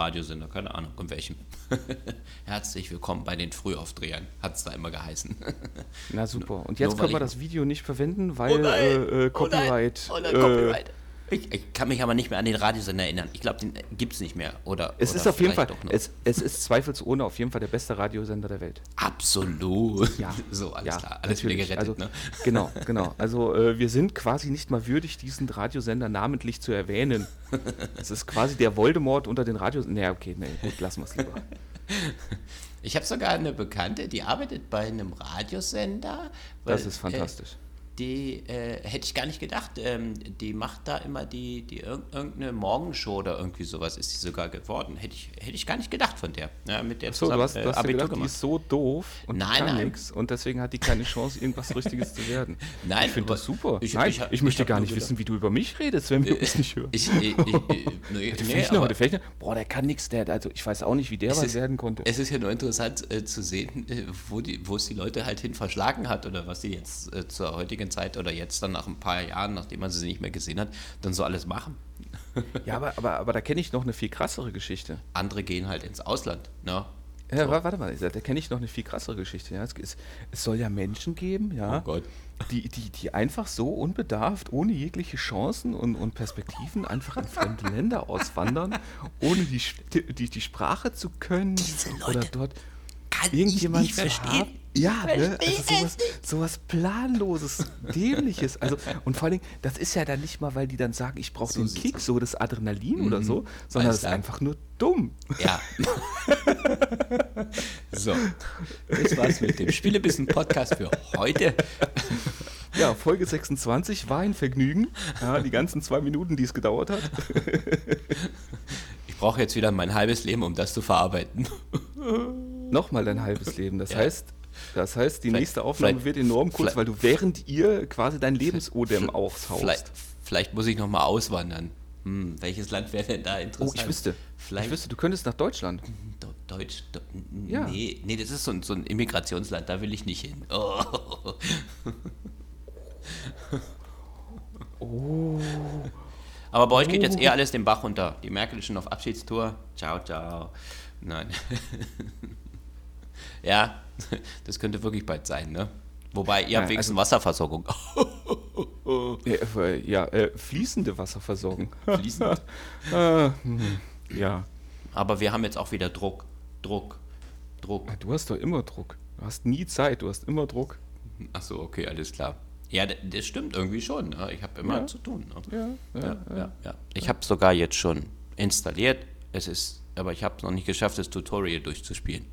Radiosender, keine Ahnung, in welchem. Herzlich willkommen bei den Frühaufdrehern, hat es da immer geheißen. Na super. Und jetzt nur können wir das Video nicht verwenden, weil Oh nein, äh, äh, oh nein, Copyright. Oh nein, äh, Copyright. Ich, ich kann mich aber nicht mehr an den Radiosender erinnern. Ich glaube, den gibt es nicht mehr. Oder, Es oder ist auf jeden Fall, es, es ist zweifelsohne auf jeden Fall der beste Radiosender der Welt. Absolut. Ja. So, alles ja, klar. Alles wieder gerettet, also, ne? Genau, genau. Also äh, wir sind quasi nicht mal würdig, diesen Radiosender namentlich zu erwähnen. Es ist quasi der Voldemort unter den Radios. Naja, okay, nee, gut, lassen wir es lieber. Ich habe sogar eine Bekannte, die arbeitet bei einem Radiosender. weil, Das ist fantastisch. Äh, die äh, hätte ich gar nicht gedacht. Ähm, die macht da immer die, die irg irgendeine Morgenshow oder irgendwie sowas ist sie sogar geworden. Hätte ich, hätte ich gar nicht gedacht von der. Ja, mit der So, du zusammen, hast, äh, du hast dir Abitur gedacht, die gemacht. ist so doof und Nein, kann nichts und deswegen hat die keine Chance, irgendwas Richtiges zu werden. Nein, ich finde das super. ich- Nein, ich ich, ich möchte gar nicht gedacht- wissen, wie du über mich redest, wenn wir uns nicht hören. Ich, ich, ich, nee, Der Fechner, der Fechner, boah, der kann nichts, der, also ich weiß auch nicht, wie der was ist- werden konnte. es ist ja nur interessant äh, zu sehen, äh, wo, die, wo es die Leute halt hin verschlagen hat oder was sie jetzt äh, zur heutigen Zeit oder jetzt dann nach ein paar Jahren, nachdem man sie nicht mehr gesehen hat, dann so alles machen. Ja, aber, aber, aber da kenne ich noch eine viel krassere Geschichte. Andere gehen halt ins Ausland. Ne? Ja, wa- warte mal, da kenne ich noch eine viel krassere Geschichte. Ja. Es, es, es soll ja Menschen geben, ja, Oh Gott. die, die, die einfach so unbedarft, ohne jegliche Chancen und, und Perspektiven einfach in fremde Länder auswandern, ohne die, die, die Sprache zu können Diese Leute oder dort Kann irgendjemand ich nicht zu verstehen. haben. Ja, ne? Also sowas, sowas planloses, dämliches. Also und vor allen Dingen, das ist ja dann nicht mal, weil die dann sagen, ich brauche So den Kick, so das Adrenalin oder so, sondern Alles das ist einfach nur dumm. Ja. so, das war's mit dem Spielebissen-Podcast für heute. Ja, Folge 26 war ein Vergnügen. Ja, die ganzen zwei Minuten, die es gedauert hat. Ich brauche jetzt wieder mein halbes Leben, um das zu verarbeiten. Nochmal dein halbes Leben. Das Ja. heißt, das heißt, die Vielleicht- nächste Aufnahme vielleicht- wird enorm kurz, vielleicht- weil du während ihr quasi dein Lebensodem Vielleicht, aushaust. vielleicht muss ich nochmal auswandern. Hm, welches Land wäre denn da Oh, interessant? ich wüsste. Vielleicht Ich wüsste, du könntest nach Deutschland. Do- Deutsch. Do Ja. nee, nee, das ist so ein, so ein Immigrationsland, da will ich nicht hin. Oh. Oh. Aber bei euch geht jetzt eher alles den Bach runter. Die Merkel ist schon auf Abschiedstour. Ciao, ciao. Nein. ja, das könnte wirklich bald sein, ne? Wobei, ihr habt Ja, wenigstens also- Wasserversorgung. Ja, äh, ja äh, fließende Wasserversorgung. Fließend. Äh, hm, ja, Aber wir haben jetzt auch wieder Druck. Druck. Druck. du hast doch immer Druck. Du hast nie Zeit, du hast immer Druck. Ach so, okay, alles klar. Ja, das stimmt irgendwie schon. Ne? Ich habe immer Ja. zu tun. Ne? Ja, ja, Ja, ja, ja. Ich habe es sogar jetzt schon installiert. Es ist, aber ich habe es noch nicht geschafft, das Tutorial durchzuspielen.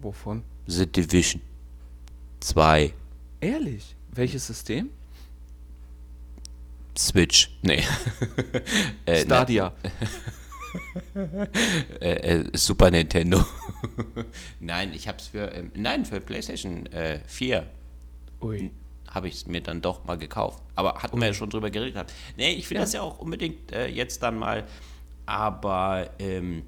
Wovon? The Division 2 Ehrlich? Welches System? Switch. Nee. äh, Stadia. Äh, äh, Super Nintendo. nein, ich habe es für ähm, nein für PlayStation äh, 4 Ui. habe ich es mir dann doch mal gekauft. Aber hatten wir ja schon drüber geredet. Nee, ich will das ja auch unbedingt äh, jetzt dann mal. Aber ähm,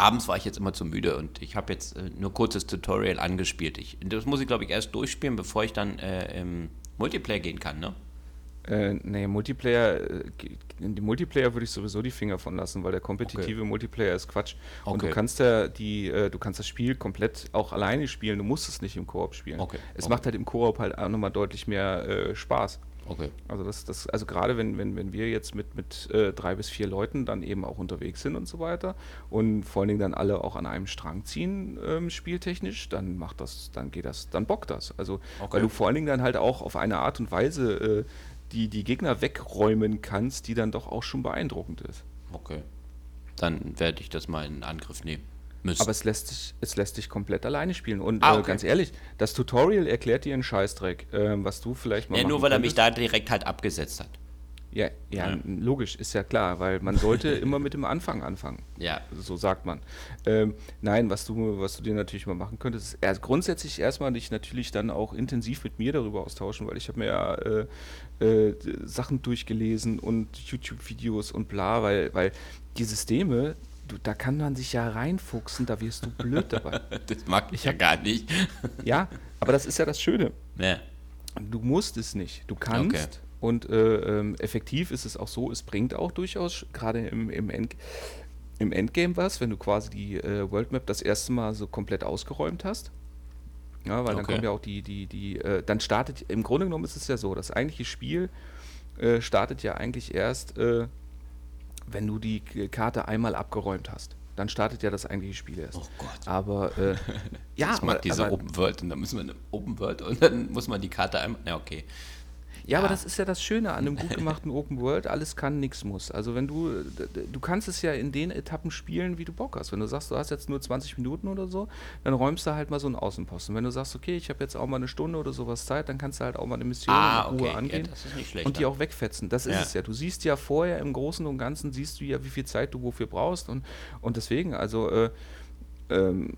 abends war ich jetzt immer zu müde und ich habe jetzt äh, nur kurzes Tutorial angespielt. Ich, das muss ich, glaube ich, erst durchspielen, bevor ich dann äh, im Multiplayer gehen kann, ne? Äh, nee, Multiplayer, äh, in die Multiplayer würde ich sowieso die Finger von lassen, weil der kompetitive Multiplayer ist Quatsch. Und Okay. du kannst ja die, äh, du kannst das Spiel komplett auch alleine spielen, du musst es nicht im Koop spielen. Okay, Es okay. macht halt im Koop halt auch nochmal deutlich mehr äh, Spaß. Okay. Also das, das, also gerade wenn, wenn, wenn wir jetzt mit, mit äh, drei bis vier Leuten dann eben auch unterwegs sind und so weiter und vor allen Dingen dann alle auch an einem Strang ziehen, ähm, spieltechnisch, dann macht das, dann geht das, dann bockt das. Also Okay. weil du vor allen Dingen dann halt auch auf eine Art und Weise äh, die, die Gegner wegräumen kannst, die dann doch auch schon beeindruckend ist. Okay. Dann werde ich das mal in Angriff nehmen müssen. Aber es lässt sich, es lässt sich komplett alleine spielen. Und Ah, äh, okay. ganz ehrlich, das Tutorial erklärt dir einen Scheißdreck, ähm, was du vielleicht mal ja, nur weil er mich könntest. da direkt halt abgesetzt hat. Ja, ja, Ja. logisch, ist ja klar, weil man sollte immer mit dem Anfang anfangen. Ja. So sagt man. Ähm, nein, was du, was du dir natürlich mal machen könntest, ist erst grundsätzlich erstmal dich natürlich dann auch intensiv mit mir darüber austauschen, weil ich habe mir ja äh, äh, Sachen durchgelesen und YouTube-Videos und bla, weil, weil die Systeme, du, da kann man sich ja reinfuchsen, da wirst du blöd dabei. Das mag ich ja gar nicht. ja, aber das ist ja das Schöne. ja. Du musst es nicht. Du kannst. Okay. Und äh, ähm, effektiv ist es auch so, es bringt auch durchaus, gerade im, im, End, im Endgame was, wenn du quasi die äh, World Map das erste Mal so komplett ausgeräumt hast. Ja, weil dann Okay. kommen ja auch die, die, die, äh, dann startet, im Grunde genommen ist es ja so, das eigentliche Spiel äh, startet ja eigentlich erst, äh, wenn du die Karte einmal abgeräumt hast. Dann startet ja das eigentliche Spiel erst. Oh Gott. Aber, äh, ja, ich mag aber, diese aber, Open World und dann müssen wir eine Open World und dann muss man die Karte einmal. Ja, okay. Ja, aber Ja. das ist ja das Schöne an einem gut gemachten Open World, alles kann, nichts muss. Also wenn du, du kannst es ja in den Etappen spielen, wie du Bock hast. Wenn du sagst, du hast jetzt nur 20 Minuten oder so, dann räumst du halt mal so einen Außenposten. Wenn du sagst, okay, ich habe jetzt auch mal eine Stunde oder sowas Zeit, dann kannst du halt auch mal eine Mission Ah, in Ruhe okay. angehen. Ja, ist schlecht. und die auch wegfetzen. Das ist Ja. es ja. Du siehst ja vorher im Großen und Ganzen, siehst du ja, wie viel Zeit du wofür brauchst. Und, und deswegen, also, äh, ähm,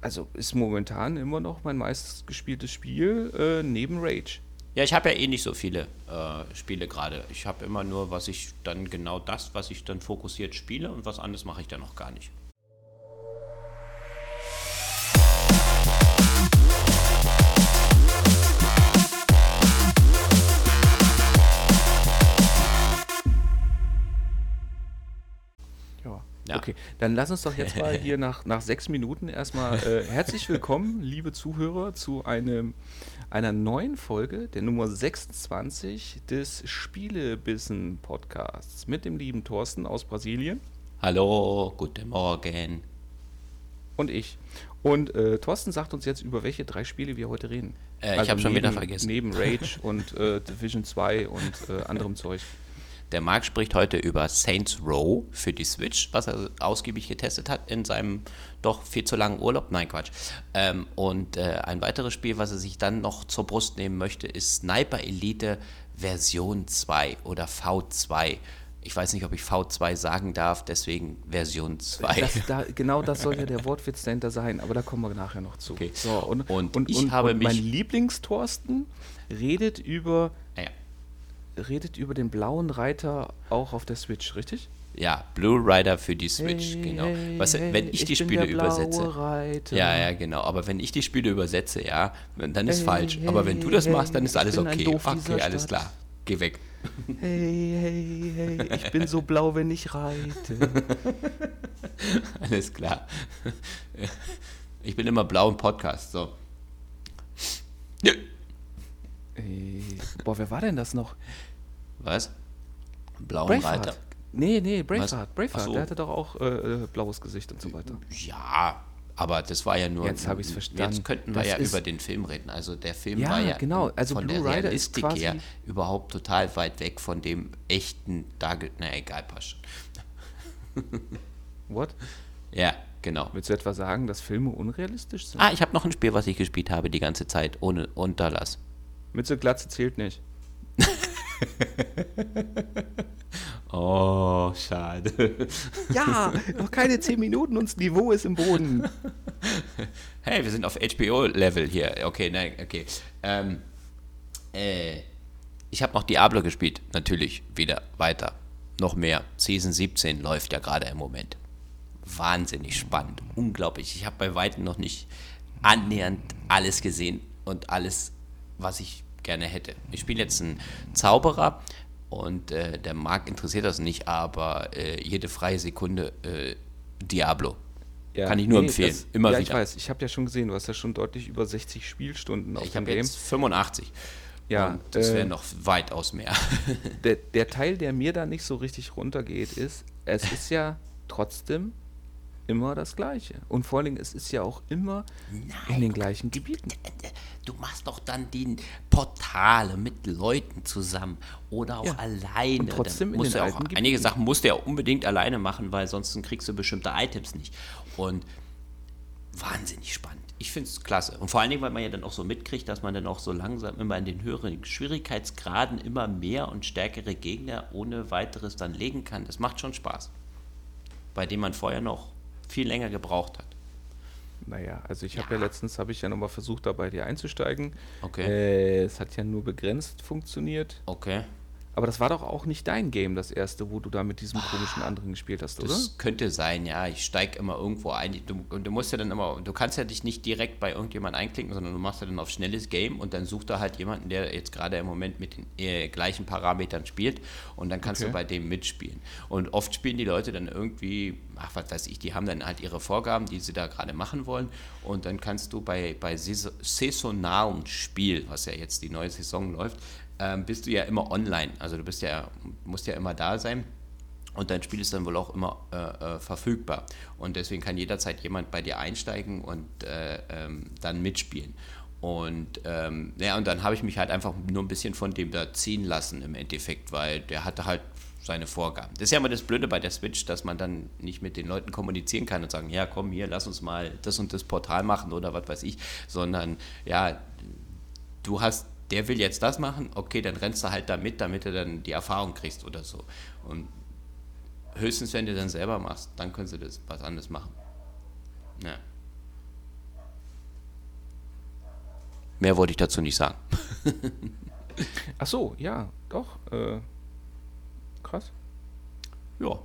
also ist momentan immer noch mein meistgespieltes Spiel äh, neben Rage. Ja, ich habe ja eh nicht so viele äh, Spiele gerade. Ich habe immer nur, was ich dann genau das, was ich dann fokussiert spiele und was anderes mache ich dann noch gar nicht. Ja. Okay, dann lass uns doch jetzt mal hier nach, nach sechs Minuten erstmal äh, herzlich willkommen, liebe Zuhörer, zu einem, einer neuen Folge, der Nummer 26 des Spielebissen Podcasts mit dem lieben Thorsten aus Brasilien Hallo, guten Morgen. und ich. Und äh, Thorsten sagt uns jetzt, über welche drei Spiele wir heute reden. Äh, ich hab schon wieder vergessen. Neben Rage und äh, Division 2 und äh, anderem Zeug. Der Marc spricht heute über Saints Row für die Switch, was er ausgiebig getestet hat in seinem doch viel zu langen Urlaub. Nein, Quatsch. Ähm, und äh, ein weiteres Spiel, was er sich dann noch zur Brust nehmen möchte, ist Sniper Elite Version 2 oder V2. Ich weiß nicht, ob ich V2 sagen darf, deswegen Version 2. Das, da, genau das soll ja der Wortwitz dahinter sein, aber da kommen wir nachher noch zu. Okay. So, und, Und ich habe mich- mein Lieblingstorsten redet über. Redet über den blauen Reiter auch auf der Switch, richtig? ja, Blue Rider für die Switch, genau. Was, wenn ich, die bin Spiele übersetze. Reiter. Ja, ja, genau. Aber wenn ich die Spiele übersetze, ja, dann ist Hey, falsch. Aber wenn du das hey, machst, dann ist ich alles okay. Okay, alles klar. Geh weg. Hey, hey, hey, ich bin so blau, wenn ich reite. Alles klar. Ich bin immer blau im Podcast, so. Ja. Ey, boah, wer war denn das noch? Was? Blauen Reiter. Braveheart. Nee, nee, Braveheart. Was? Braveheart, so. der hatte doch auch äh, äh, blaues Gesicht und so weiter. Ja, aber das war ja nur. Jetzt hab ich's verstanden. Jetzt könnten wir Das ja über den Film reden. Also der Film Ja, war ja genau. Also von Blue der Rider ist Realistik her überhaupt total weit weg von dem echten Darge. Na egal, passt schon. What? Ja, genau. Willst du etwa sagen, dass Filme unrealistisch sind? Ah, ich habe noch ein Spiel, was ich gespielt habe die ganze Zeit, ohne Unterlass. Mütze Glatze zählt nicht. Oh, schade. Ja, noch keine 10 Minuten und das Niveau ist im Boden. Hey, wir sind auf HBO-Level hier. Okay, nein, okay. Ähm, äh, ich habe noch Diablo gespielt, natürlich wieder weiter. Noch mehr. Season 17 läuft ja gerade im Moment. Wahnsinnig spannend, unglaublich. Ich habe bei weitem noch nicht annähernd alles gesehen und alles, was ich gerne hätte. Ich spiele jetzt einen Zauberer und äh, der Markt interessiert das nicht, aber äh, jede freie Sekunde äh, Diablo. Kann ich nur empfehlen. Immer ja, ich wieder. weiß. Ich habe ja schon gesehen, du hast ja schon deutlich über 60 Spielstunden auf Ich dem habe Game. jetzt 85. Ja, und das äh, wäre noch weitaus mehr. Der, der Teil, der mir da nicht so richtig runtergeht, ist, es ist ja trotzdem immer das Gleiche. Und vor allen Dingen, es ist ja auch immer in den gleichen Gebieten. Du machst doch dann die Portale mit Leuten zusammen oder auch Ja. alleine. Und trotzdem Dann in musst den auch, alten einige Gebieten. Sachen musst du ja unbedingt alleine machen, weil sonst kriegst du bestimmte Items nicht. Und wahnsinnig spannend. Ich finde es klasse. Und vor allen Dingen, weil man ja dann auch so mitkriegt, dass man dann auch so langsam immer in den höheren Schwierigkeitsgraden immer mehr und stärkere Gegner ohne weiteres dann legen kann. Das macht schon Spaß. Bei dem man vorher noch viel länger gebraucht hat. Naja, also ich habe Ja. ja letztens, habe ich ja nochmal versucht, da bei dir einzusteigen. Okay. Äh, es hat ja nur begrenzt funktioniert. Okay. Aber das war doch auch nicht dein Game, das erste, wo du da mit diesem komischen anderen gespielt hast, oder? Das könnte sein, ja. Ich steige immer irgendwo ein. Du, und du musst ja dann immer, du kannst ja dich nicht direkt bei irgendjemand einklicken, sondern du machst ja dann auf schnelles Game und dann sucht er halt jemanden, der jetzt gerade im Moment mit den äh, gleichen Parametern spielt und dann kannst Okay. du bei dem mitspielen. Und oft spielen die Leute dann irgendwie ach, was weiß ich, die haben dann halt ihre Vorgaben, die sie da gerade machen wollen. Und dann kannst du bei, bei saisonalen Spiel, was ja jetzt die neue Saison läuft, ähm, bist du ja immer online. Also du bist ja, musst ja immer da sein. Und dein Spiel ist dann wohl auch immer äh, äh, verfügbar. Und deswegen kann jederzeit jemand bei dir einsteigen und äh, ähm, dann mitspielen. Und ähm, ja, und dann habe ich mich halt einfach nur ein bisschen von dem da ziehen lassen im Endeffekt, weil der hatte halt seine Vorgaben. Das ist ja immer das Blöde bei der Switch, dass man dann nicht mit den Leuten kommunizieren kann und sagen, ja komm hier, lass uns mal das und das Portal machen oder was weiß ich, sondern ja, du hast, der will jetzt das machen, okay, dann rennst du halt da mit, damit du dann die Erfahrung kriegst oder so. Und höchstens, wenn du dann selber machst, dann können sie das was anderes machen. Ja. Mehr wollte ich dazu nicht sagen. Ach so, ja, doch. Äh, krass. Ja.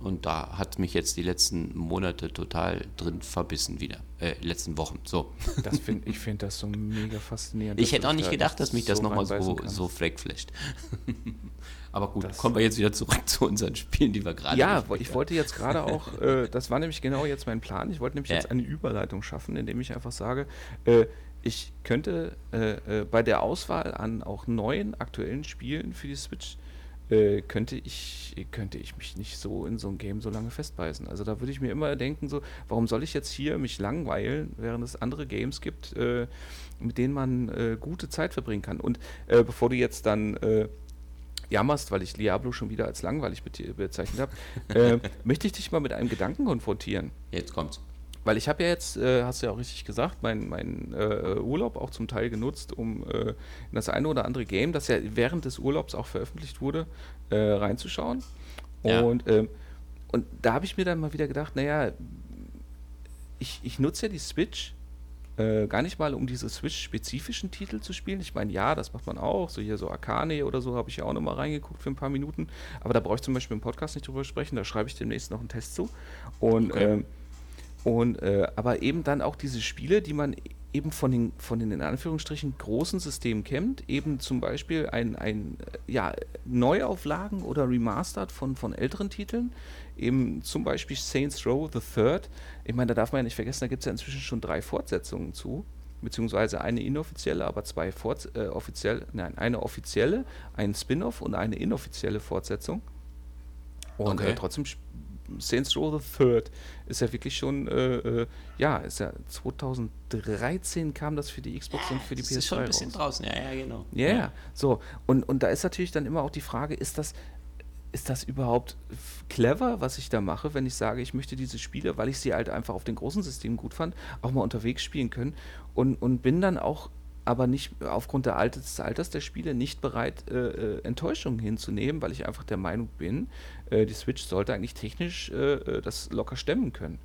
Und da hat mich jetzt die letzten Monate total drin verbissen wieder. Äh, letzten Wochen. So. Das find, ich finde das so mega faszinierend. Ich hätte auch nicht gedacht, dass mich das so nochmal so, so fleckflasht. Aber gut, das kommen wir jetzt wieder zurück zu unseren Spielen, die wir gerade Ja, ich wollte jetzt gerade auch, äh, das war nämlich genau jetzt mein Plan, ich wollte nämlich ja. jetzt eine Überleitung schaffen, indem ich einfach sage, äh, ich könnte äh, äh bei der Auswahl an auch neuen aktuellen Spielen für die Switch äh, könnte, ich, könnte ich mich nicht so in so ein Game so lange festbeißen. Also da würde ich mir immer denken, so, warum soll ich jetzt hier mich langweilen, während es andere Games gibt, äh, mit denen man äh, gute Zeit verbringen kann. Und äh, bevor du jetzt dann äh, jammerst, weil ich Diablo schon wieder als langweilig bezeichnet habe, äh, möchte ich dich mal mit einem Gedanken konfrontieren. Jetzt kommt's. Weil ich habe ja jetzt, äh, hast du ja auch richtig gesagt, meinen mein, äh, Urlaub auch zum Teil genutzt, um äh, in das eine oder andere Game, das ja während des Urlaubs auch veröffentlicht wurde, äh, reinzuschauen. Ja. Und, ähm, und da habe ich mir dann mal wieder gedacht, naja, ich, ich nutze ja die Switch äh, gar nicht mal, um diese Switch-spezifischen Titel zu spielen. Ich meine, ja, das macht man auch. So hier so Arcane oder so habe ich ja auch nochmal reingeguckt für ein paar Minuten. Aber da brauche ich zum Beispiel im Podcast nicht drüber sprechen. Da schreibe ich demnächst noch einen Test zu. Und okay. ähm, und, äh, aber eben dann auch diese Spiele, die man eben von den, von den in Anführungsstrichen großen Systemen kennt, eben zum Beispiel ein, ein ja, Neuauflagen oder Remastered von, von älteren Titeln, eben zum Beispiel Saints Row the Third. Ich meine, da darf man ja nicht vergessen, da gibt es ja inzwischen schon drei Fortsetzungen zu, beziehungsweise eine inoffizielle, aber zwei Fort äh, offiziell, nein, eine offizielle, ein Spin-off und eine inoffizielle Fortsetzung. Und äh, okay. äh, trotzdem Saints Row the Third ist ja wirklich schon, äh, äh, ja, ist ja 2013 kam das für die Xbox ja, und für die PS3 ist schon ein bisschen raus. draußen, ja, ja, genau. Yeah, ja, so. Und, und da ist natürlich dann immer auch die Frage, ist das, ist das überhaupt clever, was ich da mache, wenn ich sage, ich möchte diese Spiele, weil ich sie halt einfach auf den großen Systemen gut fand, auch mal unterwegs spielen können und, und bin dann auch aber nicht aufgrund der Alters, des Alters der Spiele nicht bereit, äh, äh, Enttäuschungen hinzunehmen, weil ich einfach der Meinung bin, äh, die Switch sollte eigentlich technisch äh, äh das locker stemmen können.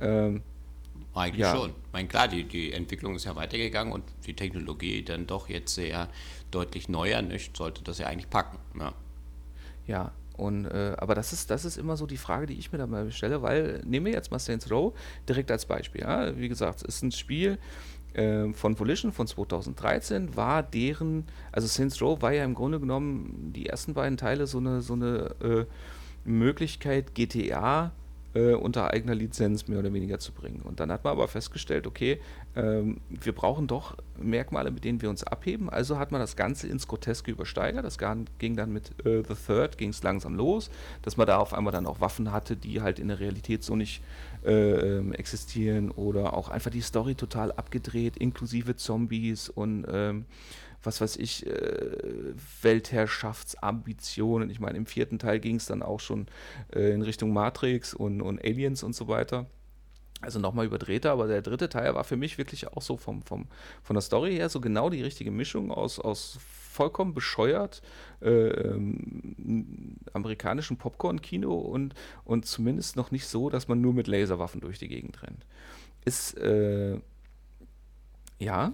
Ähm, eigentlich ja. schon. Ich meine, klar, die, die Entwicklung ist ja weitergegangen und die Technologie dann doch jetzt sehr deutlich neuer, nicht? sollte das ja eigentlich packen. Ja, ja und, äh, aber das ist, das ist immer so die Frage, die ich mir da mal stelle, weil nehmen wir jetzt mal Saints Row direkt als Beispiel. Ja? Wie gesagt, es ist ein Spiel, äh, von Volition von 2013 war deren, also Saints Row war ja im Grunde genommen die ersten beiden Teile so eine, so eine äh, Möglichkeit, GTA äh, unter eigener Lizenz mehr oder weniger zu bringen. Und dann hat man aber festgestellt, okay, ähm, wir brauchen doch Merkmale, mit denen wir uns abheben. Also hat man das Ganze ins Groteske übersteigert. Das ging dann mit äh, The Third, ging es langsam los, dass man da auf einmal dann auch Waffen hatte, die halt in der Realität so nicht äh, ähm, existieren oder auch einfach die Story total abgedreht, inklusive Zombies und ähm, was weiß ich, äh, Weltherrschaftsambitionen. Ich meine, im vierten Teil ging es dann auch schon äh, in Richtung Matrix und, und Aliens und so weiter. Also nochmal überdrehter, aber der dritte Teil war für mich wirklich auch so vom, vom, von der Story her so genau die richtige Mischung aus, aus vollkommen bescheuert äh, ähm, amerikanischen Popcorn-Kino und, und zumindest noch nicht so, dass man nur mit Laserwaffen durch die Gegend rennt. Ist, äh, ja.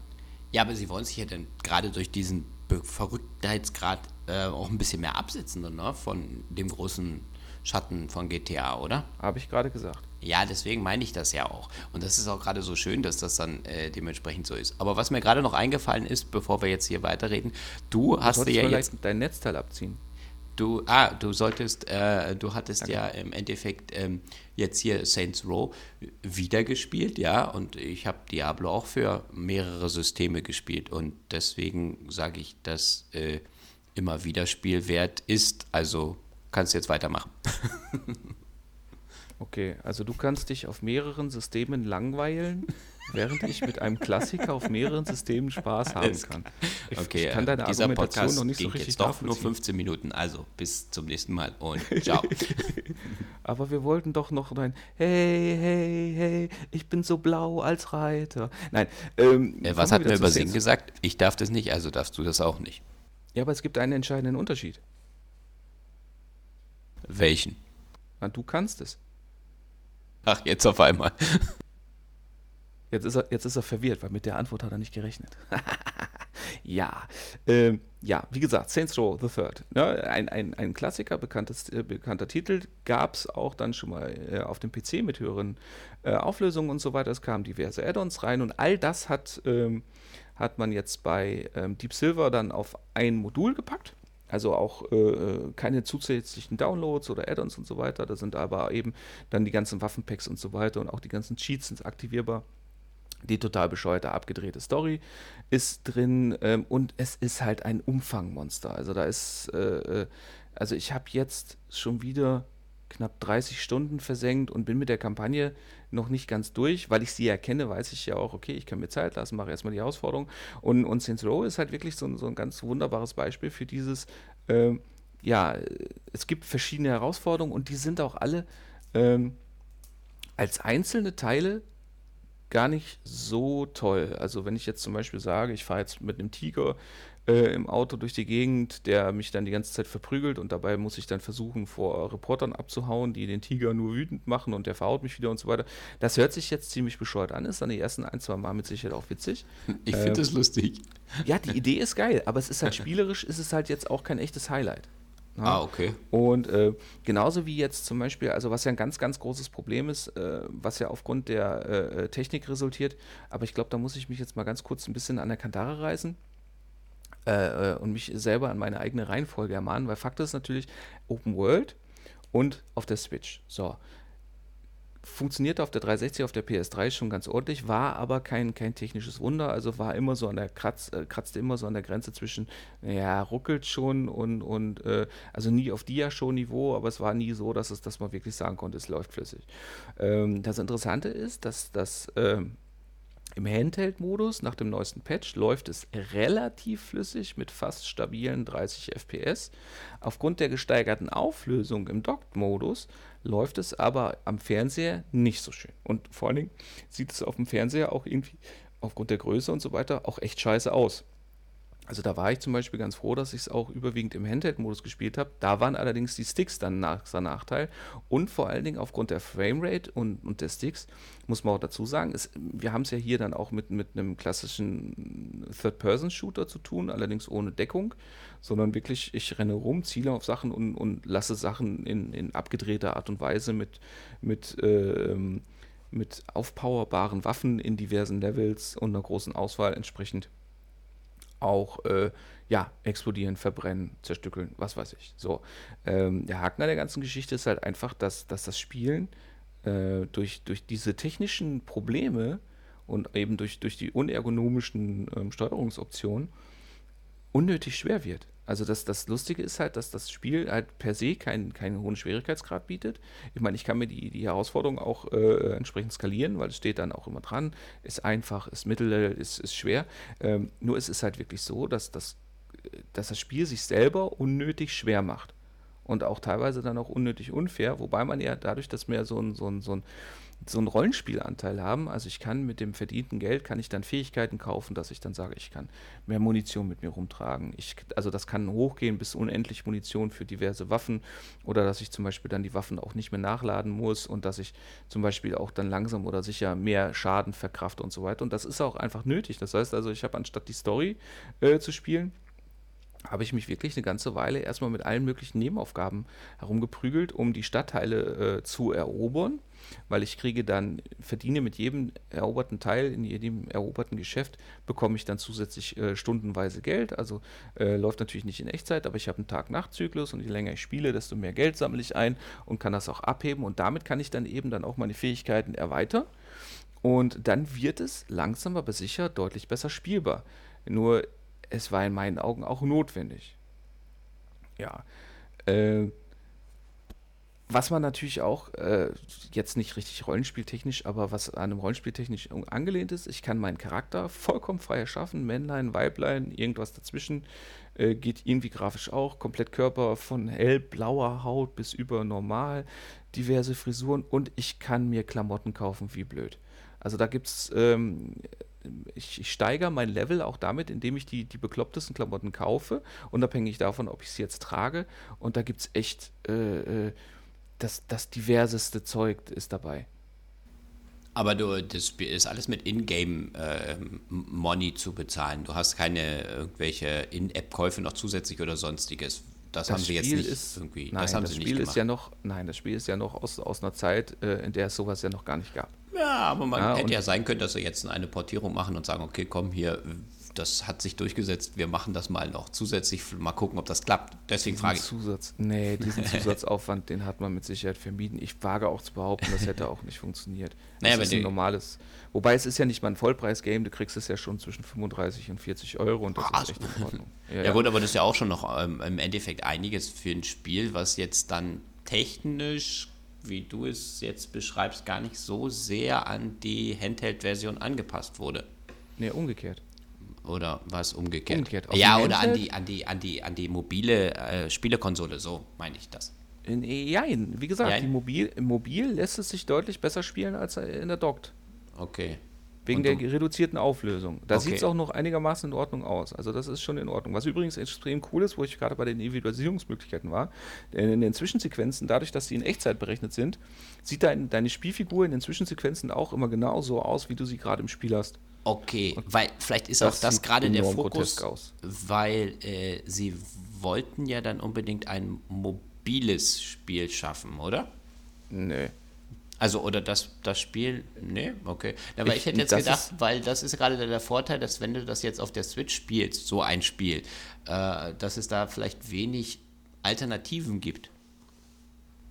Ja, aber sie wollen sich ja dann gerade durch diesen Verrücktheitsgrad äh, auch ein bisschen mehr absetzen ne? von dem großen Schatten von GTA, oder? Habe ich gerade gesagt. Ja, deswegen meine ich das ja auch. Und das ist auch gerade so schön, dass das dann äh, dementsprechend so ist. Aber was mir gerade noch eingefallen ist, bevor wir jetzt hier weiterreden, du, du hast dir ja jetzt dein Netzteil abziehen. Du, ah, du solltest, äh, du hattest Danke. ja im Endeffekt ähm, jetzt hier Saints Row wieder gespielt, ja, und ich habe Diablo auch für mehrere Systeme gespielt und deswegen sage ich, dass äh, immer wieder Spielwert ist. Also kannst du jetzt weitermachen. okay, also du kannst dich auf mehreren Systemen langweilen während ich mit einem Klassiker auf mehreren Systemen Spaß haben kann. Ich, okay, ich kann deine dieser Argumentation Podcast noch nicht so richtig jetzt doch nur 15 Minuten. Also bis zum nächsten Mal und ciao. Aber wir wollten doch noch ein Hey, hey, hey, ich bin so blau als Reiter. Nein. Ähm, äh, was hat mir über Singen gesagt? Ich darf das nicht, also darfst du das auch nicht. Ja, aber es gibt einen entscheidenden Unterschied. Welchen? Na, du kannst es. Ach, jetzt auf einmal. Jetzt ist, er, jetzt ist er verwirrt, weil mit der Antwort hat er nicht gerechnet. ja, ähm, ja, wie gesagt, Saints Row the Third. Ne? Ein, ein, ein Klassiker, bekanntes, äh, bekannter Titel, gab es auch dann schon mal äh, auf dem PC mit höheren äh, Auflösungen und so weiter. Es kamen diverse Add-ons rein und all das hat, ähm, hat man jetzt bei ähm, Deep Silver dann auf ein Modul gepackt. Also auch äh, äh, keine zusätzlichen Downloads oder Add-ons und so weiter. Da sind aber eben dann die ganzen Waffenpacks und so weiter und auch die ganzen Cheats sind aktivierbar. Die total bescheuerte, abgedrehte Story ist drin ähm, und es ist halt ein Umfangmonster. Also da ist, äh, äh also ich habe jetzt schon wieder knapp 30 Stunden versenkt und bin mit der Kampagne noch nicht ganz durch, weil ich sie erkenne, weiß ich ja auch, okay, ich kann mir Zeit lassen, mache erstmal die Herausforderung. Und, und Saints Row ist halt wirklich so, so ein ganz wunderbares Beispiel für dieses, ähm, ja, es gibt verschiedene Herausforderungen und die sind auch alle ähm, als einzelne Teile gar nicht so toll. Also wenn ich jetzt zum Beispiel sage, ich fahre jetzt mit einem Tiger äh, im Auto durch die Gegend, der mich dann die ganze Zeit verprügelt und dabei muss ich dann versuchen, vor Reportern abzuhauen, die den Tiger nur wütend machen und der verhaut mich wieder und so weiter. Das hört sich jetzt ziemlich bescheuert an, ist dann die ersten ein, zwei Mal mit Sicherheit auch witzig. Ich finde ähm, das lustig. Ja, die Idee ist geil, aber es ist halt spielerisch, ist es halt jetzt auch kein echtes Highlight. Ja. Ah, okay. Und äh, genauso wie jetzt zum Beispiel, also was ja ein ganz, ganz großes Problem ist, äh, was ja aufgrund der äh, äh Technik resultiert, aber ich glaube, da muss ich mich jetzt mal ganz kurz ein bisschen an der Kantare reißen äh, äh, und mich selber an meine eigene Reihenfolge ermahnen, weil Fakt ist natürlich Open World und auf der Switch. So, funktionierte auf der 360, auf der PS3 schon ganz ordentlich, war aber kein, kein technisches Wunder, also war immer so an der Kratz, äh, kratzte immer so an der Grenze zwischen, ja, ruckelt schon und, und äh, also nie auf Dia-Show-Niveau, aber es war nie so, dass es, dass man wirklich sagen konnte, es läuft flüssig. Ähm, das Interessante ist, dass das ähm, im Handheld-Modus nach dem neuesten Patch läuft es relativ flüssig mit fast stabilen 30 FPS. Aufgrund der gesteigerten Auflösung im Docked-Modus läuft es aber am Fernseher nicht so schön. Und vor allen Dingen sieht es auf dem Fernseher auch irgendwie aufgrund der Größe und so weiter auch echt scheiße aus. Also da war ich zum Beispiel ganz froh, dass ich es auch überwiegend im Handheld-Modus gespielt habe. Da waren allerdings die Sticks dann nach, sein Nachteil. Und vor allen Dingen aufgrund der Framerate und, und der Sticks, muss man auch dazu sagen, es, wir haben es ja hier dann auch mit, mit einem klassischen Third-Person-Shooter zu tun, allerdings ohne Deckung, sondern wirklich, ich renne rum, ziele auf Sachen und, und lasse Sachen in, in abgedrehter Art und Weise mit, mit, äh, mit aufpowerbaren Waffen in diversen Levels und einer großen Auswahl entsprechend auch äh, ja, explodieren, verbrennen, zerstückeln, was weiß ich. So, ähm, der Haken an der ganzen Geschichte ist halt einfach, dass, dass das Spielen äh, durch, durch diese technischen Probleme und eben durch, durch die unergonomischen ähm, Steuerungsoptionen unnötig schwer wird. Also das, das Lustige ist halt, dass das Spiel halt per se keinen, keinen hohen Schwierigkeitsgrad bietet. Ich meine, ich kann mir die, die Herausforderung auch äh, entsprechend skalieren, weil es steht dann auch immer dran, ist einfach, ist mittel, ist, ist schwer. Ähm, nur es ist halt wirklich so, dass das, dass das Spiel sich selber unnötig schwer macht. Und auch teilweise dann auch unnötig unfair, wobei man ja dadurch, dass mehr so ein, so ein, so ein so einen Rollenspielanteil haben. Also ich kann mit dem verdienten Geld, kann ich dann Fähigkeiten kaufen, dass ich dann sage, ich kann mehr Munition mit mir rumtragen. Ich, also das kann hochgehen bis unendlich Munition für diverse Waffen oder dass ich zum Beispiel dann die Waffen auch nicht mehr nachladen muss und dass ich zum Beispiel auch dann langsam oder sicher mehr Schaden verkrafte und so weiter. Und das ist auch einfach nötig. Das heißt also, ich habe anstatt die Story äh, zu spielen, habe ich mich wirklich eine ganze Weile erstmal mit allen möglichen Nebenaufgaben herumgeprügelt, um die Stadtteile äh, zu erobern, weil ich kriege dann, verdiene mit jedem eroberten Teil, in jedem eroberten Geschäft, bekomme ich dann zusätzlich äh, stundenweise Geld. Also äh, läuft natürlich nicht in Echtzeit, aber ich habe einen Tag-Nacht-Zyklus und je länger ich spiele, desto mehr Geld sammle ich ein und kann das auch abheben und damit kann ich dann eben dann auch meine Fähigkeiten erweitern. Und dann wird es langsam aber sicher deutlich besser spielbar. Nur es war in meinen Augen auch notwendig. Ja. Äh, was man natürlich auch, äh, jetzt nicht richtig rollenspieltechnisch, aber was an einem Rollenspieltechnisch angelehnt ist, ich kann meinen Charakter vollkommen frei erschaffen, Männlein, Weiblein, irgendwas dazwischen, äh, geht irgendwie grafisch auch, komplett Körper von hellblauer Haut bis über normal, diverse Frisuren und ich kann mir Klamotten kaufen wie blöd. Also da gibt es ähm, ich, ich steigere mein Level auch damit, indem ich die, die beklopptesten Klamotten kaufe, unabhängig davon, ob ich sie jetzt trage. Und da gibt es echt äh, äh, das, das diverseste Zeug ist dabei. Aber du, das ist alles mit Ingame äh, Money zu bezahlen. Du hast keine irgendwelche In-App-Käufe noch zusätzlich oder sonstiges. Das, das haben sie jetzt nicht ist, irgendwie. Nein, das, haben das sie Spiel nicht ist ja noch, nein, das Spiel ist ja noch aus, aus einer Zeit, äh, in der es sowas ja noch gar nicht gab. Ja, aber man ja, hätte ja sein können, dass sie jetzt eine Portierung machen und sagen, okay, komm hier, das hat sich durchgesetzt, wir machen das mal noch zusätzlich, mal gucken, ob das klappt. Deswegen frage ich. Zusatz, nee, diesen Zusatzaufwand, den hat man mit Sicherheit vermieden. Ich wage auch zu behaupten, das hätte auch nicht funktioniert. Das naja, ist ein normales, wobei es ist ja nicht mal ein Vollpreis-Game, du kriegst es ja schon zwischen 35 und 40 Euro und das Ach, ist echt in Ordnung. Ja, ja, gut, aber das ist ja auch schon noch ähm, im Endeffekt einiges für ein Spiel, was jetzt dann technisch wie du es jetzt beschreibst, gar nicht so sehr an die Handheld-Version angepasst wurde. Nee, umgekehrt. Oder was umgekehrt? Umgekehrt. ja, oder an die, an die, an die, an die mobile äh, Spielekonsole, so meine ich das. Ja, wie gesagt, Jein. die Mobil, im Mobil lässt es sich deutlich besser spielen als in der Docked. Okay. Wegen der reduzierten Auflösung. Da okay. sieht es auch noch einigermaßen in Ordnung aus. Also das ist schon in Ordnung. Was übrigens extrem cool ist, wo ich gerade bei den Individualisierungsmöglichkeiten war, in den Zwischensequenzen, dadurch, dass sie in Echtzeit berechnet sind, sieht dein, deine Spielfigur in den Zwischensequenzen auch immer genau so aus, wie du sie gerade im Spiel hast. Okay, Und weil vielleicht ist das auch das gerade der Fokus, weil äh, sie wollten ja dann unbedingt ein mobiles Spiel schaffen, oder? Nee. Also, oder das, das Spiel, nee, okay. Aber ich, ich hätte jetzt gedacht, weil das ist gerade der Vorteil, dass wenn du das jetzt auf der Switch spielst, so ein Spiel, äh, dass es da vielleicht wenig Alternativen gibt.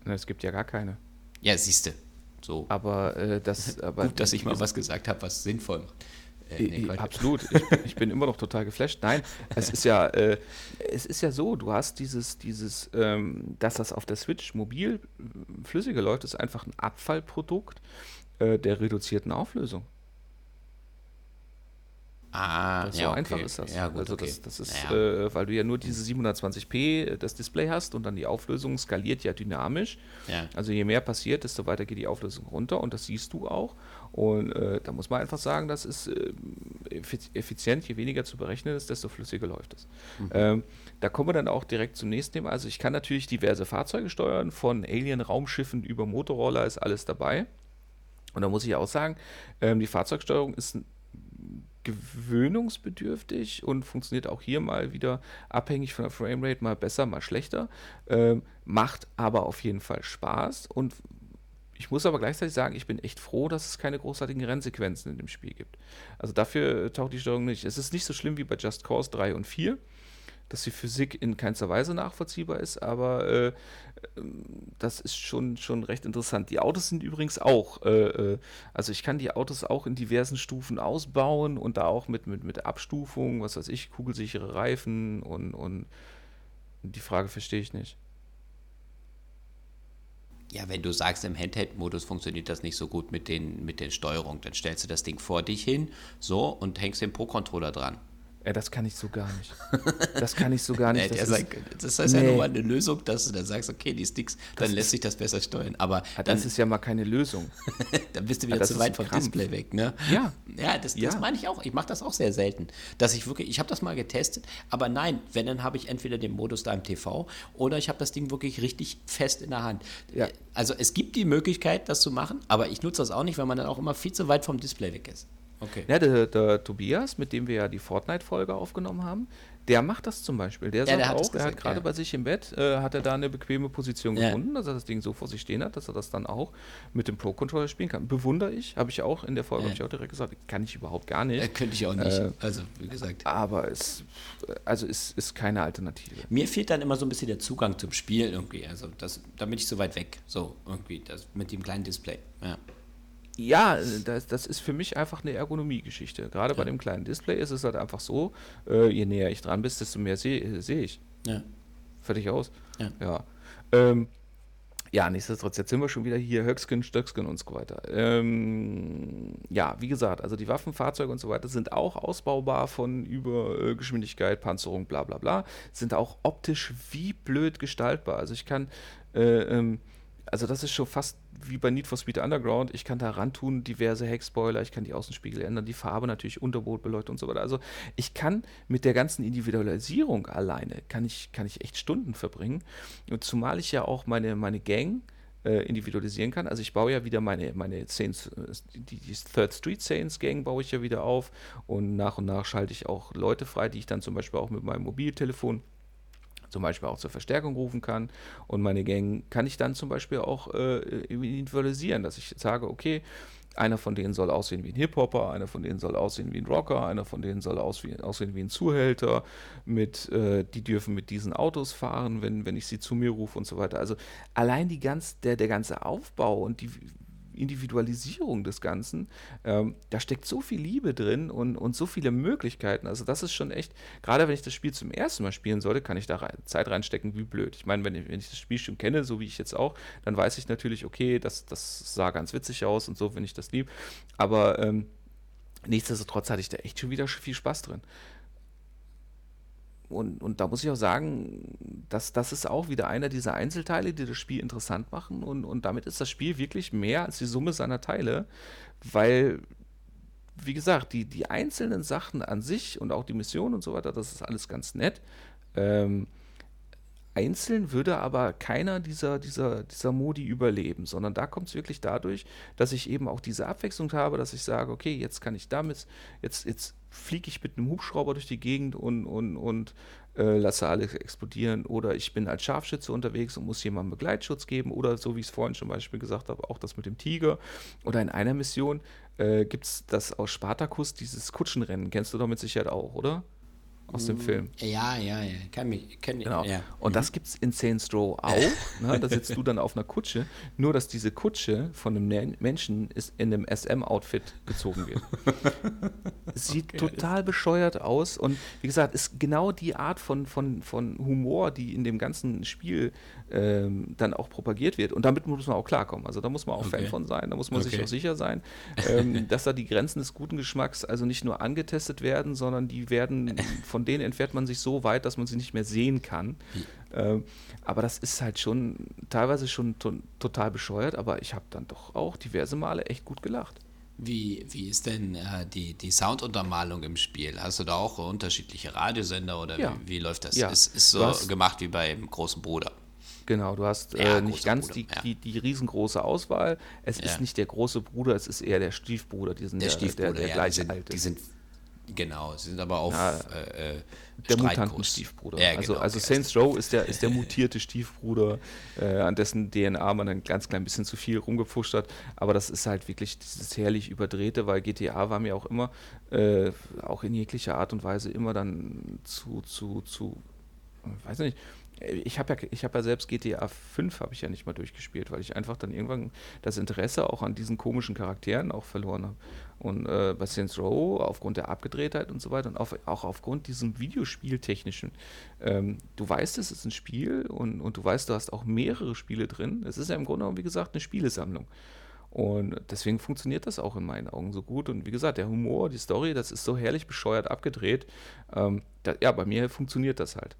Na, es gibt ja gar keine. Ja, siehste. So. Aber äh, das. Aber Gut, dass ich mal was gesagt habe, was sinnvoll macht. Äh, nee, absolut. Ich bin, ich bin, immer noch total geflasht. Nein, es ist ja, äh, es ist ja so, du hast dieses, dieses, ähm, dass das auf der Switch mobil äh, flüssiger läuft, ist einfach ein Abfallprodukt äh, der reduzierten Auflösung. Ah, so ja, okay. einfach ist das. Ja, gut, also okay. das, das ist, naja. äh, weil du ja nur diese 720p äh, das Display hast und dann die Auflösung skaliert ja dynamisch. Ja. Also je mehr passiert, desto weiter geht die Auflösung runter und das siehst du auch. Und äh, da muss man einfach sagen, das ist äh, effizient, je weniger zu berechnen ist, desto flüssiger läuft es. Mhm. Ähm, da kommen wir dann auch direkt zum nächsten Thema. Also ich kann natürlich diverse Fahrzeuge steuern, von Alien-Raumschiffen über Motorroller ist alles dabei. Und da muss ich auch sagen, ähm, die Fahrzeugsteuerung ist gewöhnungsbedürftig und funktioniert auch hier mal wieder abhängig von der Framerate mal besser, mal schlechter. Ähm, macht aber auf jeden Fall Spaß und ich muss aber gleichzeitig sagen, ich bin echt froh, dass es keine großartigen Rennsequenzen in dem Spiel gibt. Also dafür taucht die Steuerung nicht. Es ist nicht so schlimm wie bei Just Cause 3 und 4 dass die Physik in keinster Weise nachvollziehbar ist, aber äh, ähm, das ist schon, schon recht interessant. Die Autos sind übrigens auch, äh, äh, also ich kann die Autos auch in diversen Stufen ausbauen und da auch mit, mit, mit Abstufung, was weiß ich, kugelsichere Reifen und, und die Frage verstehe ich nicht. Ja, wenn du sagst, im Handheld-Modus funktioniert das nicht so gut mit den, mit den Steuerungen, dann stellst du das Ding vor dich hin, so, und hängst den Pro-Controller dran. Ja, das kann ich so gar nicht. Das kann ich so gar nicht. das, ist, das heißt nee. ja nochmal eine Lösung, dass du dann sagst, okay, die Sticks, dann das lässt sich das besser steuern. Aber ja, dann, das ist ja mal keine Lösung. dann bist du wieder ja, zu weit vom Krampf. Display weg, ne? Ja. Ja, das, das meine ich auch. Ich mache das auch sehr selten. Dass ich wirklich, ich habe das mal getestet, aber nein, wenn, dann habe ich entweder den Modus da im TV oder ich habe das Ding wirklich richtig fest in der Hand. Ja. Also es gibt die Möglichkeit, das zu machen, aber ich nutze das auch nicht, weil man dann auch immer viel zu weit vom Display weg ist. Okay. Ja, der, der, Tobias, mit dem wir ja die Fortnite-Folge aufgenommen haben, der macht das zum Beispiel. Der ja, sagt der auch, er hat gerade ja. bei sich im Bett, äh, hat er da eine bequeme Position ja. gefunden, dass er das Ding so vor sich stehen hat, dass er das dann auch mit dem Pro-Controller spielen kann. Bewundere ich, habe ich auch in der Folge, ja. ich auch direkt gesagt, kann ich überhaupt gar nicht. Äh, könnte ich auch nicht, äh, also wie gesagt. Aber es also es ist keine Alternative. Mir fehlt dann immer so ein bisschen der Zugang zum Spiel irgendwie, also das, da bin ich so weit weg, so irgendwie, das mit dem kleinen Display, ja. Ja, das, das ist für mich einfach eine Ergonomie-Geschichte. Gerade ja. bei dem kleinen Display ist es halt einfach so, äh, je näher ich dran bin, desto mehr sehe seh ich. Ja. Fertig aus. Ja. Ja. Ähm, ja, nichtsdestotrotz, jetzt sind wir schon wieder hier, Höckskin, Stöckskin und so weiter. Ähm, ja, wie gesagt, also die Waffen, Fahrzeuge und so weiter sind auch ausbaubar von über äh, Panzerung, bla bla bla, sind auch optisch wie blöd gestaltbar. Also ich kann äh, ähm, also das ist schon fast wie bei Need for Speed Underground. Ich kann da ran tun, diverse Heckspoiler, ich kann die Außenspiegel ändern, die Farbe natürlich, Unterbootbeleuchtung und so weiter. Also ich kann mit der ganzen Individualisierung alleine, kann ich, kann ich echt Stunden verbringen. Und zumal ich ja auch meine, meine Gang äh, individualisieren kann. Also ich baue ja wieder meine, meine Saints, die, die Third Street Saints Gang baue ich ja wieder auf und nach und nach schalte ich auch Leute frei, die ich dann zum Beispiel auch mit meinem Mobiltelefon zum Beispiel auch zur Verstärkung rufen kann. Und meine Gang kann ich dann zum Beispiel auch äh, individualisieren, dass ich sage, okay, einer von denen soll aussehen wie ein Hip-Hopper, einer von denen soll aussehen wie ein Rocker, einer von denen soll aussehen wie ein Zuhälter, mit, äh, die dürfen mit diesen Autos fahren, wenn, wenn ich sie zu mir rufe und so weiter. Also allein die ganz, der, der ganze Aufbau und die Individualisierung des Ganzen, ähm, da steckt so viel Liebe drin und, und so viele Möglichkeiten. Also das ist schon echt, gerade wenn ich das Spiel zum ersten Mal spielen sollte, kann ich da rein, Zeit reinstecken, wie blöd. Ich meine, wenn ich, wenn ich das Spiel schon kenne, so wie ich jetzt auch, dann weiß ich natürlich, okay, das, das sah ganz witzig aus und so, wenn ich das lieb. Aber ähm, nichtsdestotrotz hatte ich da echt schon wieder viel Spaß drin. Und, und da muss ich auch sagen, dass das ist auch wieder einer dieser Einzelteile, die das Spiel interessant machen. Und, und damit ist das Spiel wirklich mehr als die Summe seiner Teile, weil, wie gesagt, die, die einzelnen Sachen an sich und auch die Mission und so weiter, das ist alles ganz nett. Ähm, einzeln würde aber keiner dieser, dieser, dieser Modi überleben, sondern da kommt es wirklich dadurch, dass ich eben auch diese Abwechslung habe, dass ich sage, okay, jetzt kann ich damit, jetzt, jetzt fliege ich mit einem Hubschrauber durch die Gegend und, und, und äh, lasse alles explodieren. Oder ich bin als Scharfschütze unterwegs und muss jemandem Begleitschutz geben. Oder so wie ich es vorhin zum Beispiel gesagt habe, auch das mit dem Tiger. Oder in einer Mission äh, gibt es das aus Spartacus, dieses Kutschenrennen. Kennst du doch mit Sicherheit auch, oder? Aus dem mm, Film. Ja, ja, ja. Kann mich, kann, genau. Ja. Und das gibt es in Saints Row auch. ne? Da sitzt du dann auf einer Kutsche, nur dass diese Kutsche von einem Menschen ist in einem SM-Outfit gezogen wird. Sieht okay. total bescheuert aus und wie gesagt, ist genau die Art von, von, von Humor, die in dem ganzen Spiel ähm, dann auch propagiert wird. Und damit muss man auch klarkommen. Also da muss man auch okay. Fan von sein, da muss man okay. sich auch sicher sein, ähm, dass da die Grenzen des guten Geschmacks also nicht nur angetestet werden, sondern die werden, von denen entfernt man sich so weit, dass man sie nicht mehr sehen kann. Ähm, aber das ist halt schon teilweise schon to total bescheuert, aber ich habe dann doch auch diverse Male echt gut gelacht. Wie, wie ist denn äh, die, die Sounduntermalung im Spiel? Hast du da auch unterschiedliche Radiosender oder ja. wie, wie, läuft das? Ja. Ist, ist so gemacht wie beim großen Bruder. Genau, du hast ja, äh, nicht ganz die, ja. die, die, riesengroße Auswahl. Es ist nicht der große Bruder, es ist eher der Stiefbruder. Die sind der, der Stiefbruder, der, der gleiche die sind, alte. Die sind, genau, sie sind aber auf äh, äh, der Mutanten-Stiefbruder. Genau, also, also Saints Row ist der, ist der mutierte Stiefbruder, äh, an dessen DNA man ein ganz klein bisschen zu viel rumgepfuscht hat. Aber das ist halt wirklich dieses herrlich überdrehte, weil GTA war mir auch immer, äh, auch in jeglicher Art und Weise immer dann zu, zu, zu, weiß nicht, ich habe ja, hab ja selbst GTA 5 habe ich ja nicht mal durchgespielt, weil ich einfach dann irgendwann das Interesse auch an diesen komischen Charakteren auch verloren habe. Und äh, bei Saints Row, aufgrund der Abgedrehtheit und so weiter und auf, auch aufgrund diesem Videospieltechnischen, ähm, du weißt, es ist ein Spiel und, und du weißt, du hast auch mehrere Spiele drin. Es ist ja im Grunde genommen, wie gesagt, eine Spielesammlung. Und deswegen funktioniert das auch in meinen Augen so gut. Und wie gesagt, der Humor, die Story, das ist so herrlich bescheuert abgedreht. Ähm, da, ja, bei mir funktioniert das halt.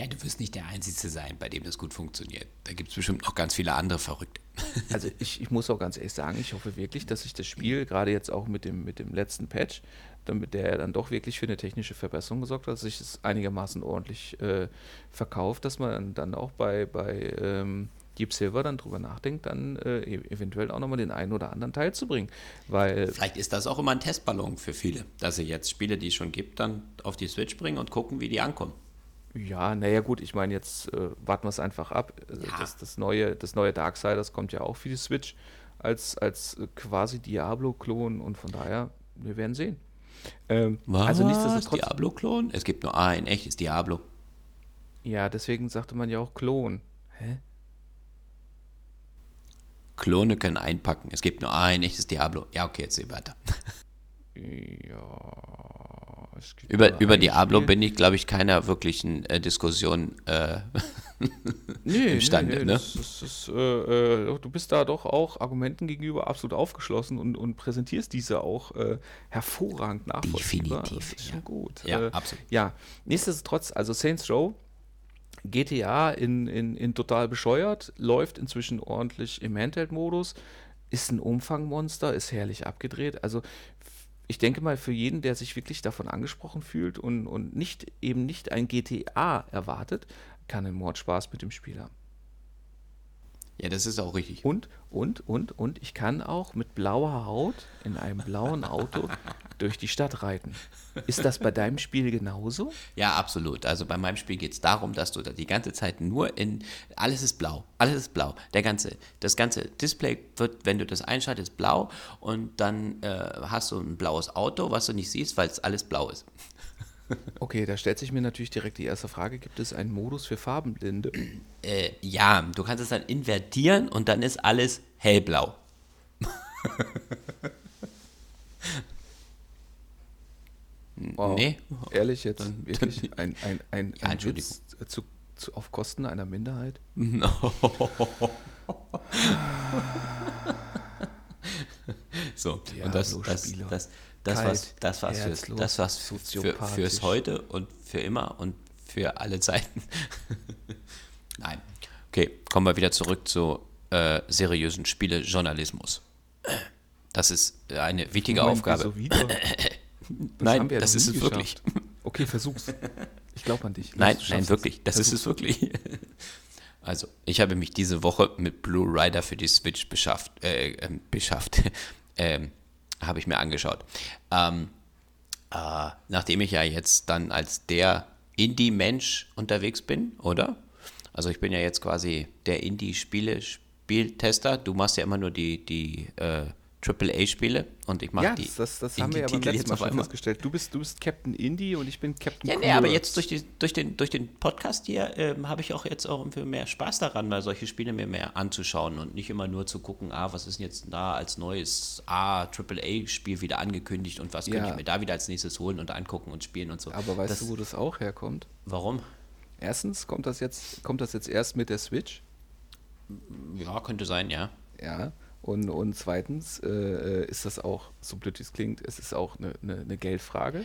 Ja, du wirst nicht der Einzige sein, bei dem das gut funktioniert. Da gibt es bestimmt noch ganz viele andere Verrückte. Also ich, ich muss auch ganz ehrlich sagen, ich hoffe wirklich, dass sich das Spiel, gerade jetzt auch mit dem, mit dem letzten Patch, damit der dann doch wirklich für eine technische Verbesserung gesorgt hat, dass sich es einigermaßen ordentlich äh, verkauft, dass man dann auch bei, bei ähm, Deep Silver dann drüber nachdenkt, dann äh, e-, eventuell auch nochmal den einen oder anderen Teil zu bringen. Weil Vielleicht ist das auch immer ein Testballon für viele, dass sie jetzt Spiele, die es schon gibt, dann auf die Switch bringen und gucken, wie die ankommen. Ja, naja gut, ich meine, jetzt äh, warten wir es einfach ab. Äh, ja. Das, das, neue, das neue Darksiders kommt ja auch für die Switch als, als äh, quasi Diablo-Klon und von daher, wir werden sehen. Ähm, Was? Also nichtsdestotrotz. Diablo-Klon? Es gibt nur ein echtes Diablo. Ja, deswegen sagte man ja auch Klon. Hä? Klone können einpacken. Es gibt nur ein echtes Diablo. Ja, okay, jetzt sehen wir weiter. Ja. Über über Diablo bin ich, glaube ich, keiner wirklichen äh, Diskussion äh, nee, imstande. Nee, nee, ne? das, das, das, äh, äh, du bist da doch auch Argumenten gegenüber absolut aufgeschlossen und, und präsentierst diese auch äh, hervorragend nachvollziehbar. Definitiv. Das ist schon ja. gut. Ja, äh, absolut. Ja, nichtsdestotrotz, also Saints Row GTA in, in, in total bescheuert, läuft inzwischen ordentlich im Handheld-Modus, ist ein Umfangmonster, ist herrlich abgedreht. Also ich denke mal, für jeden, der sich wirklich davon angesprochen fühlt und, und nicht eben nicht ein GTA erwartet, kann ein Mordspaß mit dem Spiel haben. Ja, das ist auch richtig. Und, und, und, und ich kann auch mit blauer Haut in einem blauen Auto durch die Stadt reiten. Ist das bei deinem Spiel genauso? Ja, absolut. Also bei meinem Spiel geht es darum, dass du da die ganze Zeit nur in. Alles ist blau. Alles ist blau. Der ganze, das ganze Display wird, wenn du das einschaltest, blau und dann äh, hast du ein blaues Auto, was du nicht siehst, weil es alles blau ist. Okay, da stellt sich mir natürlich direkt die erste Frage: Gibt es einen Modus für Farbenblinde? Äh, ja, du kannst es dann invertieren und dann ist alles hellblau. wow. Nee. Ehrlich jetzt? Dann, wirklich? Ein, ein, ein, ja, ein Witz zu, zu, auf Kosten einer Minderheit? No. so, und das, das, das, das, Kalt, was, das war's, fürs, das war's für, fürs Heute und für immer und für alle Zeiten. Nein. Okay, kommen wir wieder zurück zu äh, seriösen Spielejournalismus. Das ist eine wichtige Aufgabe. So das nein, das ist es geschafft. wirklich. Okay, versuch's. Ich glaube an dich. Nein, nein, wirklich. Das Versuch's. ist es wirklich. Also, ich habe mich diese Woche mit Blue Rider für die Switch beschafft, äh, äh, beschafft, ähm, habe ich mir angeschaut. Ähm, äh, nachdem ich ja jetzt dann als der Indie-Mensch unterwegs bin, oder? Also ich bin ja jetzt quasi der Indie-Spiele-Spieltester. Du machst ja immer nur die, die äh, AAA-Spiele und ich mache ja, die. Das, das haben wir ja beim letzten Mal schon festgestellt. Du bist, du bist Captain Indie und ich bin Captain Ja, nee, aber jetzt durch, die, durch, den, durch den Podcast hier ähm, habe ich auch jetzt auch mehr Spaß daran, mal solche Spiele mir mehr anzuschauen und nicht immer nur zu gucken, ah, was ist denn jetzt da als neues ah, AAA-Spiel wieder angekündigt und was ja. könnte ich mir da wieder als nächstes holen und angucken und spielen und so. Aber weißt das, du, wo das auch herkommt? Warum? Erstens kommt das jetzt, kommt das jetzt erst mit der Switch. Ja, könnte sein, ja. Ja. Und, und zweitens äh, äh ist das auch, so blöd wie es klingt, es ist auch eine, eine, eine Geldfrage.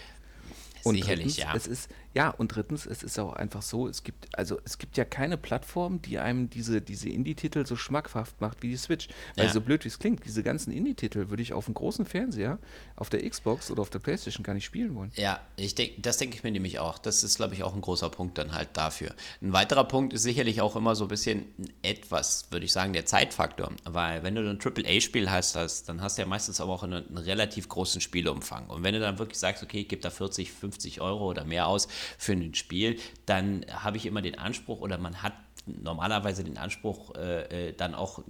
Und Sicherlich, drittens, ja. Es ist, ja, und drittens, es ist auch einfach so, es gibt, also es gibt ja keine Plattform, die einem diese, diese Indie-Titel so schmackhaft macht wie die Switch. Weil ja. so blöd wie es klingt, diese ganzen Indie-Titel würde ich auf einem großen Fernseher, auf der Xbox oder auf der Playstation gar nicht spielen wollen. Ja, ich denk, das denke ich mir nämlich auch. Das ist, glaube ich, auch ein großer Punkt dann halt dafür. Ein weiterer Punkt ist sicherlich auch immer so ein bisschen etwas, würde ich sagen, der Zeitfaktor. Weil wenn du ein AAA-Spiel hast, dann hast du ja meistens aber auch einen, einen relativ großen Spielumfang. Und wenn du dann wirklich sagst, okay, ich gebe da 40, 50 50 Euro oder mehr aus für ein Spiel, dann habe ich immer den Anspruch oder man hat normalerweise den Anspruch, äh, äh, dann auch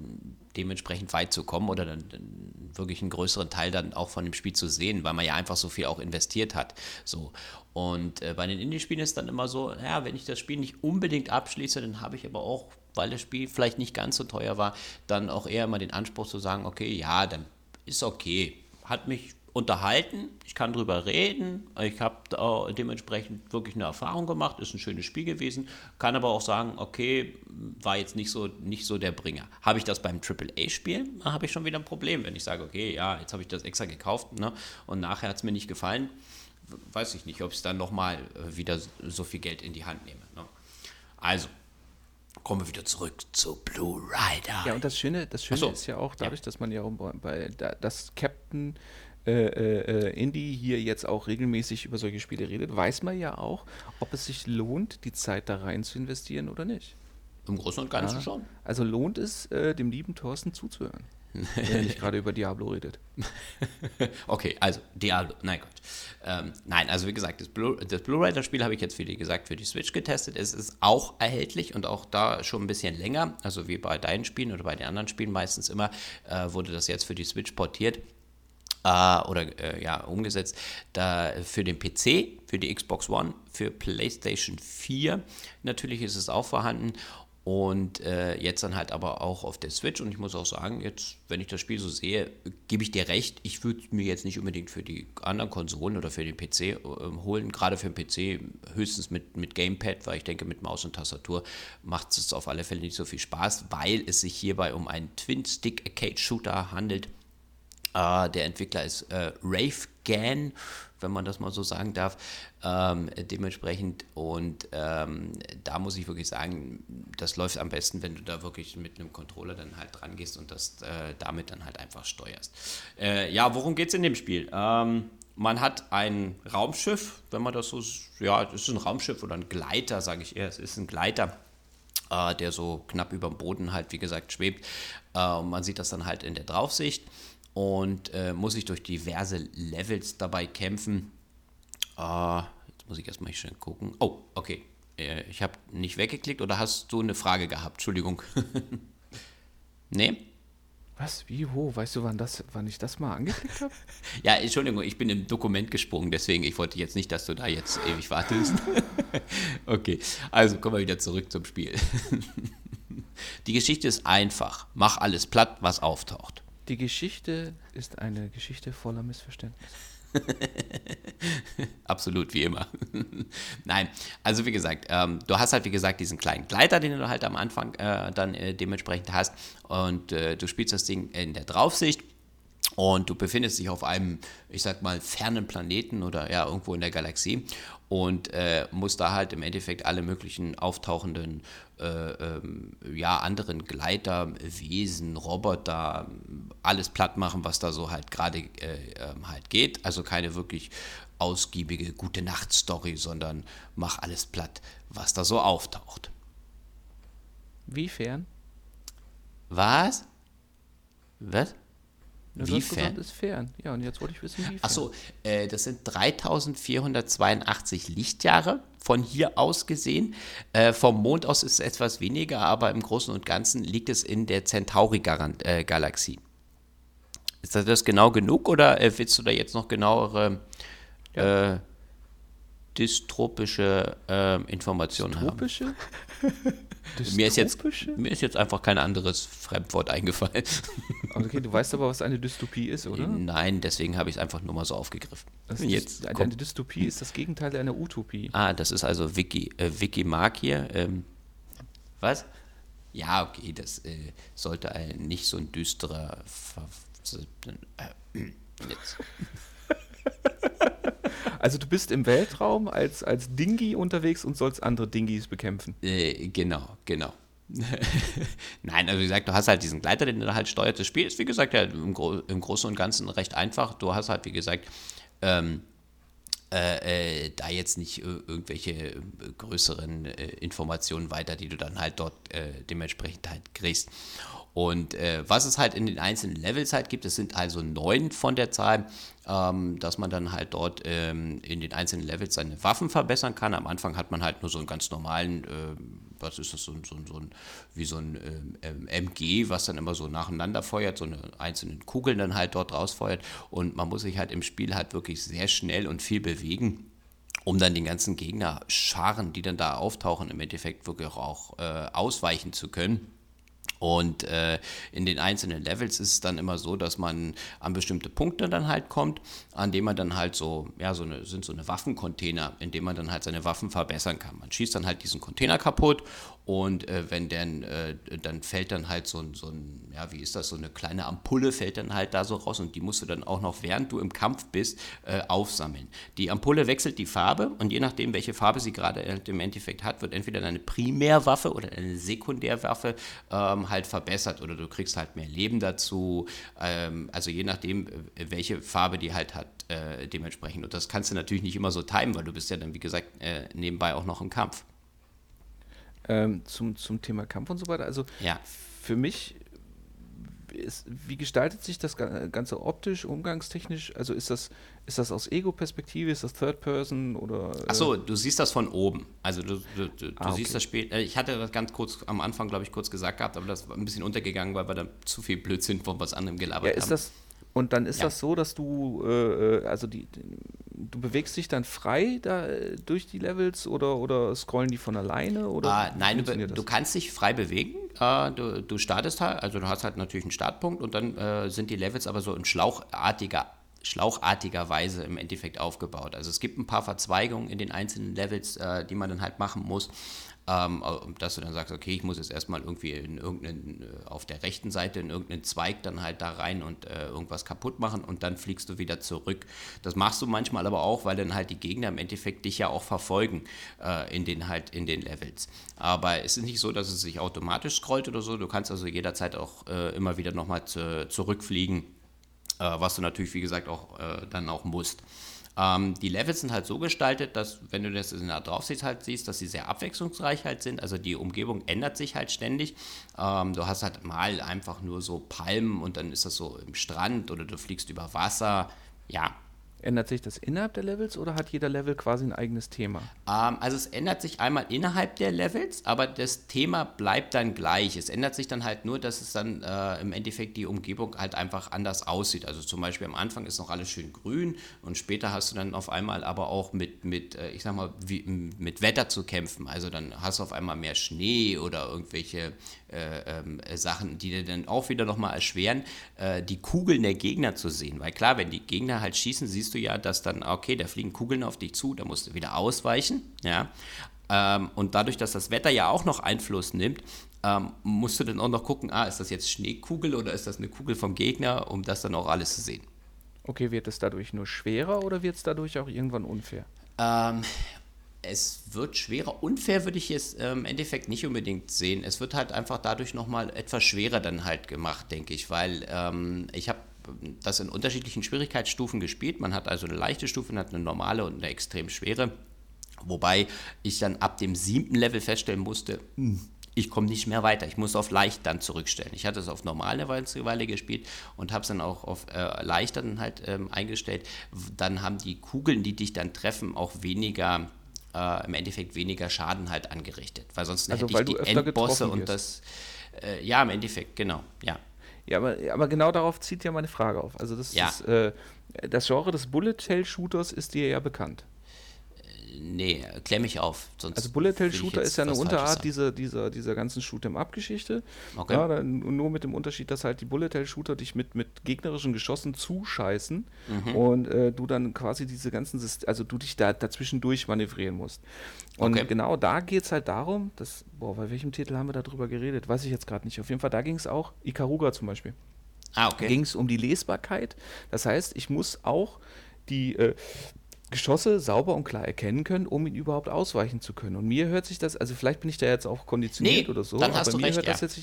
dementsprechend weit zu kommen oder dann, dann, wirklich einen größeren Teil dann auch von dem Spiel zu sehen, weil man ja einfach so viel auch investiert hat. So. Und äh, bei den Indie-Spielen ist dann immer so, ja, wenn ich das Spiel nicht unbedingt abschließe, dann habe ich aber auch, weil das Spiel vielleicht nicht ganz so teuer war, dann auch eher immer den Anspruch zu sagen, okay, ja, dann ist okay. Hat mich unterhalten, ich kann drüber reden, ich habe dementsprechend wirklich eine Erfahrung gemacht, ist ein schönes Spiel gewesen, kann aber auch sagen, okay, war jetzt nicht so, nicht so der Bringer. Habe ich das beim AAA-Spiel, habe ich schon wieder ein Problem, wenn ich sage, okay, ja, jetzt habe ich das extra gekauft ne, und nachher hat es mir nicht gefallen, weiß ich nicht, ob ich dann nochmal äh, wieder so viel Geld in die Hand nehme. Ne. Also, kommen wir wieder zurück zu Blue Rider. Ja, und das Schöne, das Schöne so. ist ja auch dadurch, ja. dass man ja bei das Captain äh, äh, Indie hier jetzt auch regelmäßig über solche Spiele redet, weiß man ja auch, ob es sich lohnt, die Zeit da rein zu investieren oder nicht. im Großen und Ganzen Ja. schon. Also lohnt es, äh, dem lieben Thorsten zuzuhören, wenn er nicht gerade über Diablo redet. Okay, also Diablo, nein Gott. Ähm, nein, also wie gesagt, das, Blu das Blu-ray, das Spiel habe ich jetzt, wie gesagt, für die Switch getestet. Es ist auch erhältlich und auch da schon ein bisschen länger, also wie bei deinen Spielen oder bei den anderen Spielen meistens immer, äh, wurde das jetzt für die Switch portiert äh, oder äh, ja, umgesetzt. Da für den PC, für die Xbox One, für PlayStation 4 natürlich ist es auch vorhanden. Und äh, jetzt dann halt aber auch auf der Switch. Und ich muss auch sagen, jetzt, wenn ich das Spiel so sehe, gebe ich dir recht. Ich würde mir jetzt nicht unbedingt für die anderen Konsolen oder für den PC äh, holen. Gerade für den PC höchstens mit, mit Gamepad, weil ich denke, mit Maus und Tastatur macht es auf alle Fälle nicht so viel Spaß, weil es sich hierbei um einen Twin-Stick-Arcade-Shooter handelt. Äh, der Entwickler ist äh, Ravegan, wenn man das mal so sagen darf. Ähm, dementsprechend und ähm, da muss ich wirklich sagen, das läuft am besten, wenn du da wirklich mit einem Controller dann halt dran gehst und das äh, damit dann halt einfach steuerst. Äh, ja, worum geht es in dem Spiel? Ähm, man hat ein Raumschiff, wenn man das so, ja, es ist ein Raumschiff oder ein Gleiter, sage ich eher, es ist ein Gleiter äh, der so knapp über dem Boden halt, wie gesagt, schwebt. Äh, und man sieht das dann halt in der Draufsicht und äh, muss sich durch diverse Levels dabei kämpfen. Äh, jetzt muss ich erstmal hier schön gucken. Oh, okay. Äh, ich habe nicht weggeklickt oder hast du eine Frage gehabt? Entschuldigung. nee? Was? Wie? Wo? Weißt du, wann, das, wann ich das mal angeklickt habe? Ja, Entschuldigung, ich bin im Dokument gesprungen, deswegen, ich wollte jetzt nicht, dass du da jetzt ewig wartest. okay, also kommen wir wieder zurück zum Spiel. Die Geschichte ist einfach. Mach alles platt, was auftaucht. Die Geschichte ist eine Geschichte voller Missverständnisse. Absolut, wie immer. Nein, also wie gesagt, ähm, du hast halt, wie gesagt, diesen kleinen Gleiter, den du halt am Anfang äh, dann äh, dementsprechend hast. Und äh, du spielst das Ding in der Draufsicht. Und du befindest dich auf einem, ich sag mal, fernen Planeten oder ja, irgendwo in der Galaxie und äh, musst da halt im Endeffekt alle möglichen auftauchenden, äh, ähm, ja, anderen Gleiter, Wesen, Roboter, alles platt machen, was da so halt gerade äh, ähm, halt geht. Also keine wirklich ausgiebige gute Nacht-Story, sondern mach alles platt, was da so auftaucht. Wiefern? Was? Was? Ja, Wie fern? ist fern. Ja, und jetzt wollte ich wissen, wie Achso, äh, das sind 3482 Lichtjahre von hier aus gesehen. Äh, vom Mond aus ist es etwas weniger, aber im Großen und Ganzen liegt es in der Centauri-Galaxie. Ist das, das genau genug oder äh, willst du da jetzt noch genauere äh, dystropische äh, Informationen haben? Tropische? Mir ist, jetzt, mir ist jetzt einfach kein anderes Fremdwort eingefallen. Okay, du weißt aber, was eine Dystopie ist, oder? Nein, deswegen habe ich es einfach nur mal so aufgegriffen. Das jetzt ist, eine, Dystopie ist das Gegenteil einer Utopie. Ah, das ist also Wiki, äh, Wikimark hier. Ähm, was? Ja, okay, das äh, sollte ein, nicht so ein düsterer. Ver äh, jetzt. Also du bist im Weltraum als, als Dingi unterwegs und sollst andere Dingis bekämpfen. Äh, genau, genau. Nein, also wie gesagt, du hast halt diesen Gleiter, den du halt steuert. Das Spiel ist, wie gesagt, ja, im, Gro im Großen und Ganzen recht einfach. Du hast halt, wie gesagt, ähm, äh, äh, da jetzt nicht äh, irgendwelche äh, größeren äh, Informationen weiter, die du dann halt dort dementsprechend halt kriegst. Und äh, was es halt in den einzelnen Levels halt gibt, es sind also neun von der Zahl, ähm, dass man dann halt dort ähm, in den einzelnen Levels seine Waffen verbessern kann. Am Anfang hat man halt nur so einen ganz normalen, äh, was ist das, so, so, so ein, wie so ein ähm, MG, was dann immer so nacheinander feuert, so eine einzelnen Kugeln dann halt dort rausfeuert. Und man muss sich halt im Spiel halt wirklich sehr schnell und viel bewegen um dann den ganzen Gegnerscharen, die dann da auftauchen, im Endeffekt wirklich auch äh, ausweichen zu können. Und äh, in den einzelnen Levels ist es dann immer so, dass man an bestimmte Punkte dann halt kommt, an denen man dann halt so, ja, so eine, sind so eine Waffencontainer, in denen man dann halt seine Waffen verbessern kann. Man schießt dann halt diesen Container kaputt und äh, wenn dann, äh, dann fällt dann halt so ein, so ein, ja, wie ist das, so eine kleine Ampulle fällt dann halt da so raus und die musst du dann auch noch, während du im Kampf bist, äh, aufsammeln. Die Ampulle wechselt die Farbe und je nachdem, welche Farbe sie gerade im Endeffekt hat, wird entweder deine Primärwaffe oder eine Sekundärwaffe ähm, halt verbessert oder du kriegst halt mehr Leben dazu. Ähm, also je nachdem, äh, welche Farbe die halt hat, äh, dementsprechend. Und das kannst du natürlich nicht immer so timen, weil du bist ja dann, wie gesagt, äh, nebenbei auch noch im Kampf. Ähm, zum, zum Thema Kampf und so weiter. Also ja. für mich ist, wie gestaltet sich das Ganze optisch, umgangstechnisch? Also ist das, ist das aus Ego-Perspektive, ist das Third Person oder. Äh Achso, du siehst das von oben. Also du, du, du, ah, okay. siehst das später. Äh, ich hatte das ganz kurz am Anfang, glaube ich, kurz gesagt gehabt, aber das war ein bisschen untergegangen, weil wir da zu viel Blödsinn von was anderem gelabert ja, ist haben. Das, und dann ist ja. das so, dass du, äh, äh also die, du bewegst dich dann frei da durch die Levels oder, oder scrollen die von alleine? Oder ah, nein, du, du, kannst dich frei bewegen. Äh, du, du, startest halt, also du hast halt natürlich einen Startpunkt und dann äh, sind die Levels aber so in schlauchartiger schlauchartiger Weise im Endeffekt aufgebaut. Also es gibt ein paar Verzweigungen in den einzelnen Levels, äh, die man dann halt machen muss ähm, dass du dann sagst, okay, ich muss jetzt erstmal irgendwie in irgendeinen, äh, auf der rechten Seite in irgendeinen Zweig dann halt da rein und äh, irgendwas kaputt machen und dann fliegst du wieder zurück. Das machst du manchmal aber auch, weil dann halt die Gegner im Endeffekt dich ja auch verfolgen äh, in den halt in den Levels. Aber es ist nicht so, dass es sich automatisch scrollt oder so. Du kannst also jederzeit auch äh, immer wieder nochmal zu, zurückfliegen, äh, was du natürlich, wie gesagt, auch äh, dann auch musst. Ähm, die Levels sind halt so gestaltet, dass, wenn du das da drauf siehst, halt siehst, dass sie sehr abwechslungsreich halt sind. Also die Umgebung ändert sich halt ständig. Ähm, du hast halt mal einfach nur so Palmen und dann ist das so im Strand oder du fliegst über Wasser. Ja, Ändert sich das innerhalb der Levels oder hat jeder Level quasi ein eigenes Thema? Ähm, also es ändert sich einmal innerhalb der Levels, aber das Thema bleibt dann gleich. Es ändert sich dann halt nur, dass es dann äh, im Endeffekt die Umgebung halt einfach anders aussieht. Also zum Beispiel am Anfang ist noch alles schön grün und später hast du dann auf einmal aber auch mit, mit äh, ich sag mal, wie, mit Wetter zu kämpfen. Also dann hast du auf einmal mehr Schnee oder irgendwelche äh, ähm, Sachen, die dir dann auch wieder nochmal erschweren, äh, die Kugeln der Gegner zu sehen. Weil klar, wenn die Gegner halt schießen, siehst du ja, dass dann, okay, da fliegen Kugeln auf dich zu, da musst du wieder ausweichen. Ja. Ähm, und dadurch, dass das Wetter ja auch noch Einfluss nimmt, ähm, musst du dann auch noch gucken, ah, ist das jetzt Schneekugel oder ist das eine Kugel vom Gegner, um das dann auch alles zu sehen. Okay, wird es dadurch nur schwerer oder wird es dadurch auch irgendwann unfair? Ähm, es wird schwerer. Unfair würde ich jetzt ähm, im Endeffekt nicht unbedingt sehen. Es wird halt einfach dadurch nochmal etwas schwerer dann halt gemacht, denke ich, weil ähm, ich habe das in unterschiedlichen Schwierigkeitsstufen gespielt. Man hat also eine leichte Stufe, man hat eine normale und eine extrem schwere. Wobei ich dann ab dem siebten Level feststellen musste, hm, ich komme nicht mehr weiter. Ich muss auf leicht dann zurückstellen. Ich hatte es auf normal eine Weile gespielt und habe es dann auch auf äh, leicht dann halt ähm, eingestellt. Dann haben die Kugeln, die dich dann treffen, auch weniger äh, im Endeffekt weniger Schaden halt angerichtet. Weil sonst also, hätte ich die Endbosse und das. Äh, ja, im Endeffekt, genau, ja. Ja, aber, aber genau darauf zieht ja meine Frage auf. Also das ja. ist, äh, das Genre des Bullet-Hell-Shooters ist dir ja bekannt. Nee, klär mich auf. also Bullet Hell Shooter ist ja eine Unterart dieser, dieser, dieser ganzen Shoot'em-up-Geschichte. Okay. Ja, nur mit dem Unterschied, dass halt die Bullet Hell Shooter dich mit, mit gegnerischen Geschossen zuscheißen mhm. und äh, du dann quasi diese ganzen, Syst also du dich da dazwischen manövrieren musst. Und okay. genau da geht es halt darum, dass, boah, bei welchem Titel haben wir darüber geredet? Weiß ich jetzt gerade nicht. Auf jeden Fall, da ging es auch, Ikaruga zum Beispiel. Ah, okay. Ging es um die Lesbarkeit. Das heißt, ich muss auch die äh, Geschosse sauber und klar erkennen können, um ihn überhaupt ausweichen zu können. Und mir hört sich das, also vielleicht bin ich da jetzt auch konditioniert nee, oder so, dann hast aber mir recht, hört ja. das jetzt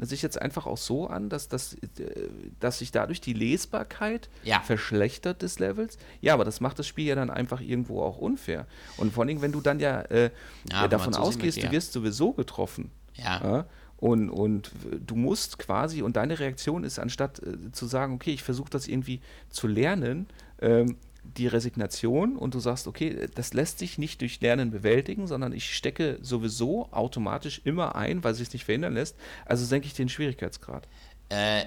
sich jetzt einfach auch so an, dass, dass, äh, dass sich dadurch die Lesbarkeit ja. verschlechtert des Levels. Ja, aber das macht das Spiel ja dann einfach irgendwo auch unfair. Und vor allem, wenn du dann ja, äh, ja davon ausgehst, du wirst sowieso getroffen. Ja. Und, und du musst quasi, und deine Reaktion ist, anstatt äh, zu sagen, okay, ich versuche das irgendwie zu lernen, ähm, die Resignation und du sagst, okay, das lässt sich nicht durch Lernen bewältigen, sondern ich stecke sowieso automatisch immer ein, weil sich es nicht verhindern lässt. Also senke ich den Schwierigkeitsgrad. Äh,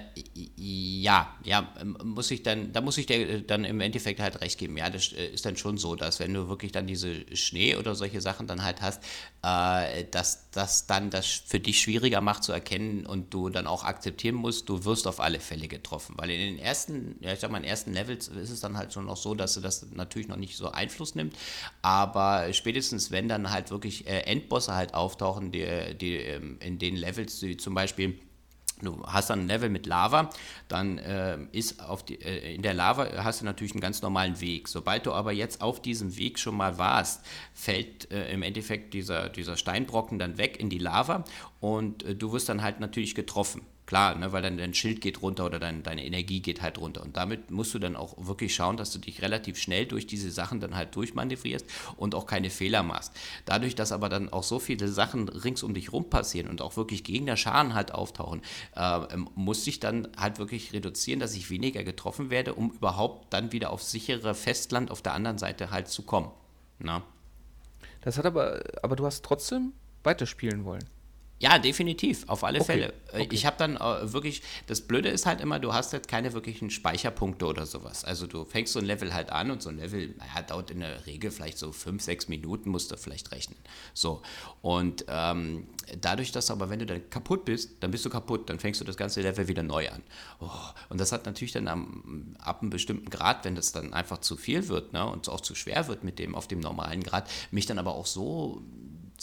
ja, ja, ähm, muss ich dann, da muss ich dir äh, dann im Endeffekt halt recht geben. Ja, das äh, ist dann schon so, dass wenn du wirklich dann diese Schnee oder solche Sachen dann halt hast, äh, dass das dann das für dich schwieriger macht zu erkennen und du dann auch akzeptieren musst, du wirst auf alle Fälle getroffen. Weil in den ersten, ja, ich sag mal, in den ersten Levels ist es dann halt schon noch so, dass du das natürlich noch nicht so Einfluss nimmt. Aber spätestens, wenn dann halt wirklich äh, Endbosse halt auftauchen, die, die ähm, in den Levels, die zum Beispiel Du hast dann ein Level mit Lava, dann äh, ist auf die, äh, in der Lava hast du natürlich einen ganz normalen Weg. Sobald du aber jetzt auf diesem Weg schon mal warst, fällt äh, im Endeffekt dieser, dieser Steinbrocken dann weg in die Lava und äh, du wirst dann halt natürlich getroffen. Klar, ne, weil dann dein Schild geht runter oder dein, deine Energie geht halt runter. Und damit musst du dann auch wirklich schauen, dass du dich relativ schnell durch diese Sachen dann halt durchmanövrierst und auch keine Fehler machst. Dadurch, dass aber dann auch so viele Sachen rings um dich rum passieren und auch wirklich Gegner-Scharen halt auftauchen, äh, muss ich dann halt wirklich reduzieren, dass ich weniger getroffen werde, um überhaupt dann wieder aufs sichere Festland auf der anderen Seite halt zu kommen. Na? Das hat aber, aber du hast trotzdem weiterspielen wollen. Ja, definitiv, auf alle okay. Fälle. Äh, okay. Ich habe dann äh, wirklich, das Blöde ist halt immer, du hast halt keine wirklichen Speicherpunkte oder sowas. Also du fängst so ein Level halt an und so ein Level naja, dauert in der Regel vielleicht so fünf, sechs Minuten, musst du vielleicht rechnen. So. Und ähm, dadurch, dass aber, wenn du dann kaputt bist, dann bist du kaputt, dann fängst du das ganze Level wieder neu an. Oh. Und das hat natürlich dann am, ab einem bestimmten Grad, wenn das dann einfach zu viel wird ne, und auch zu schwer wird mit dem auf dem normalen Grad, mich dann aber auch so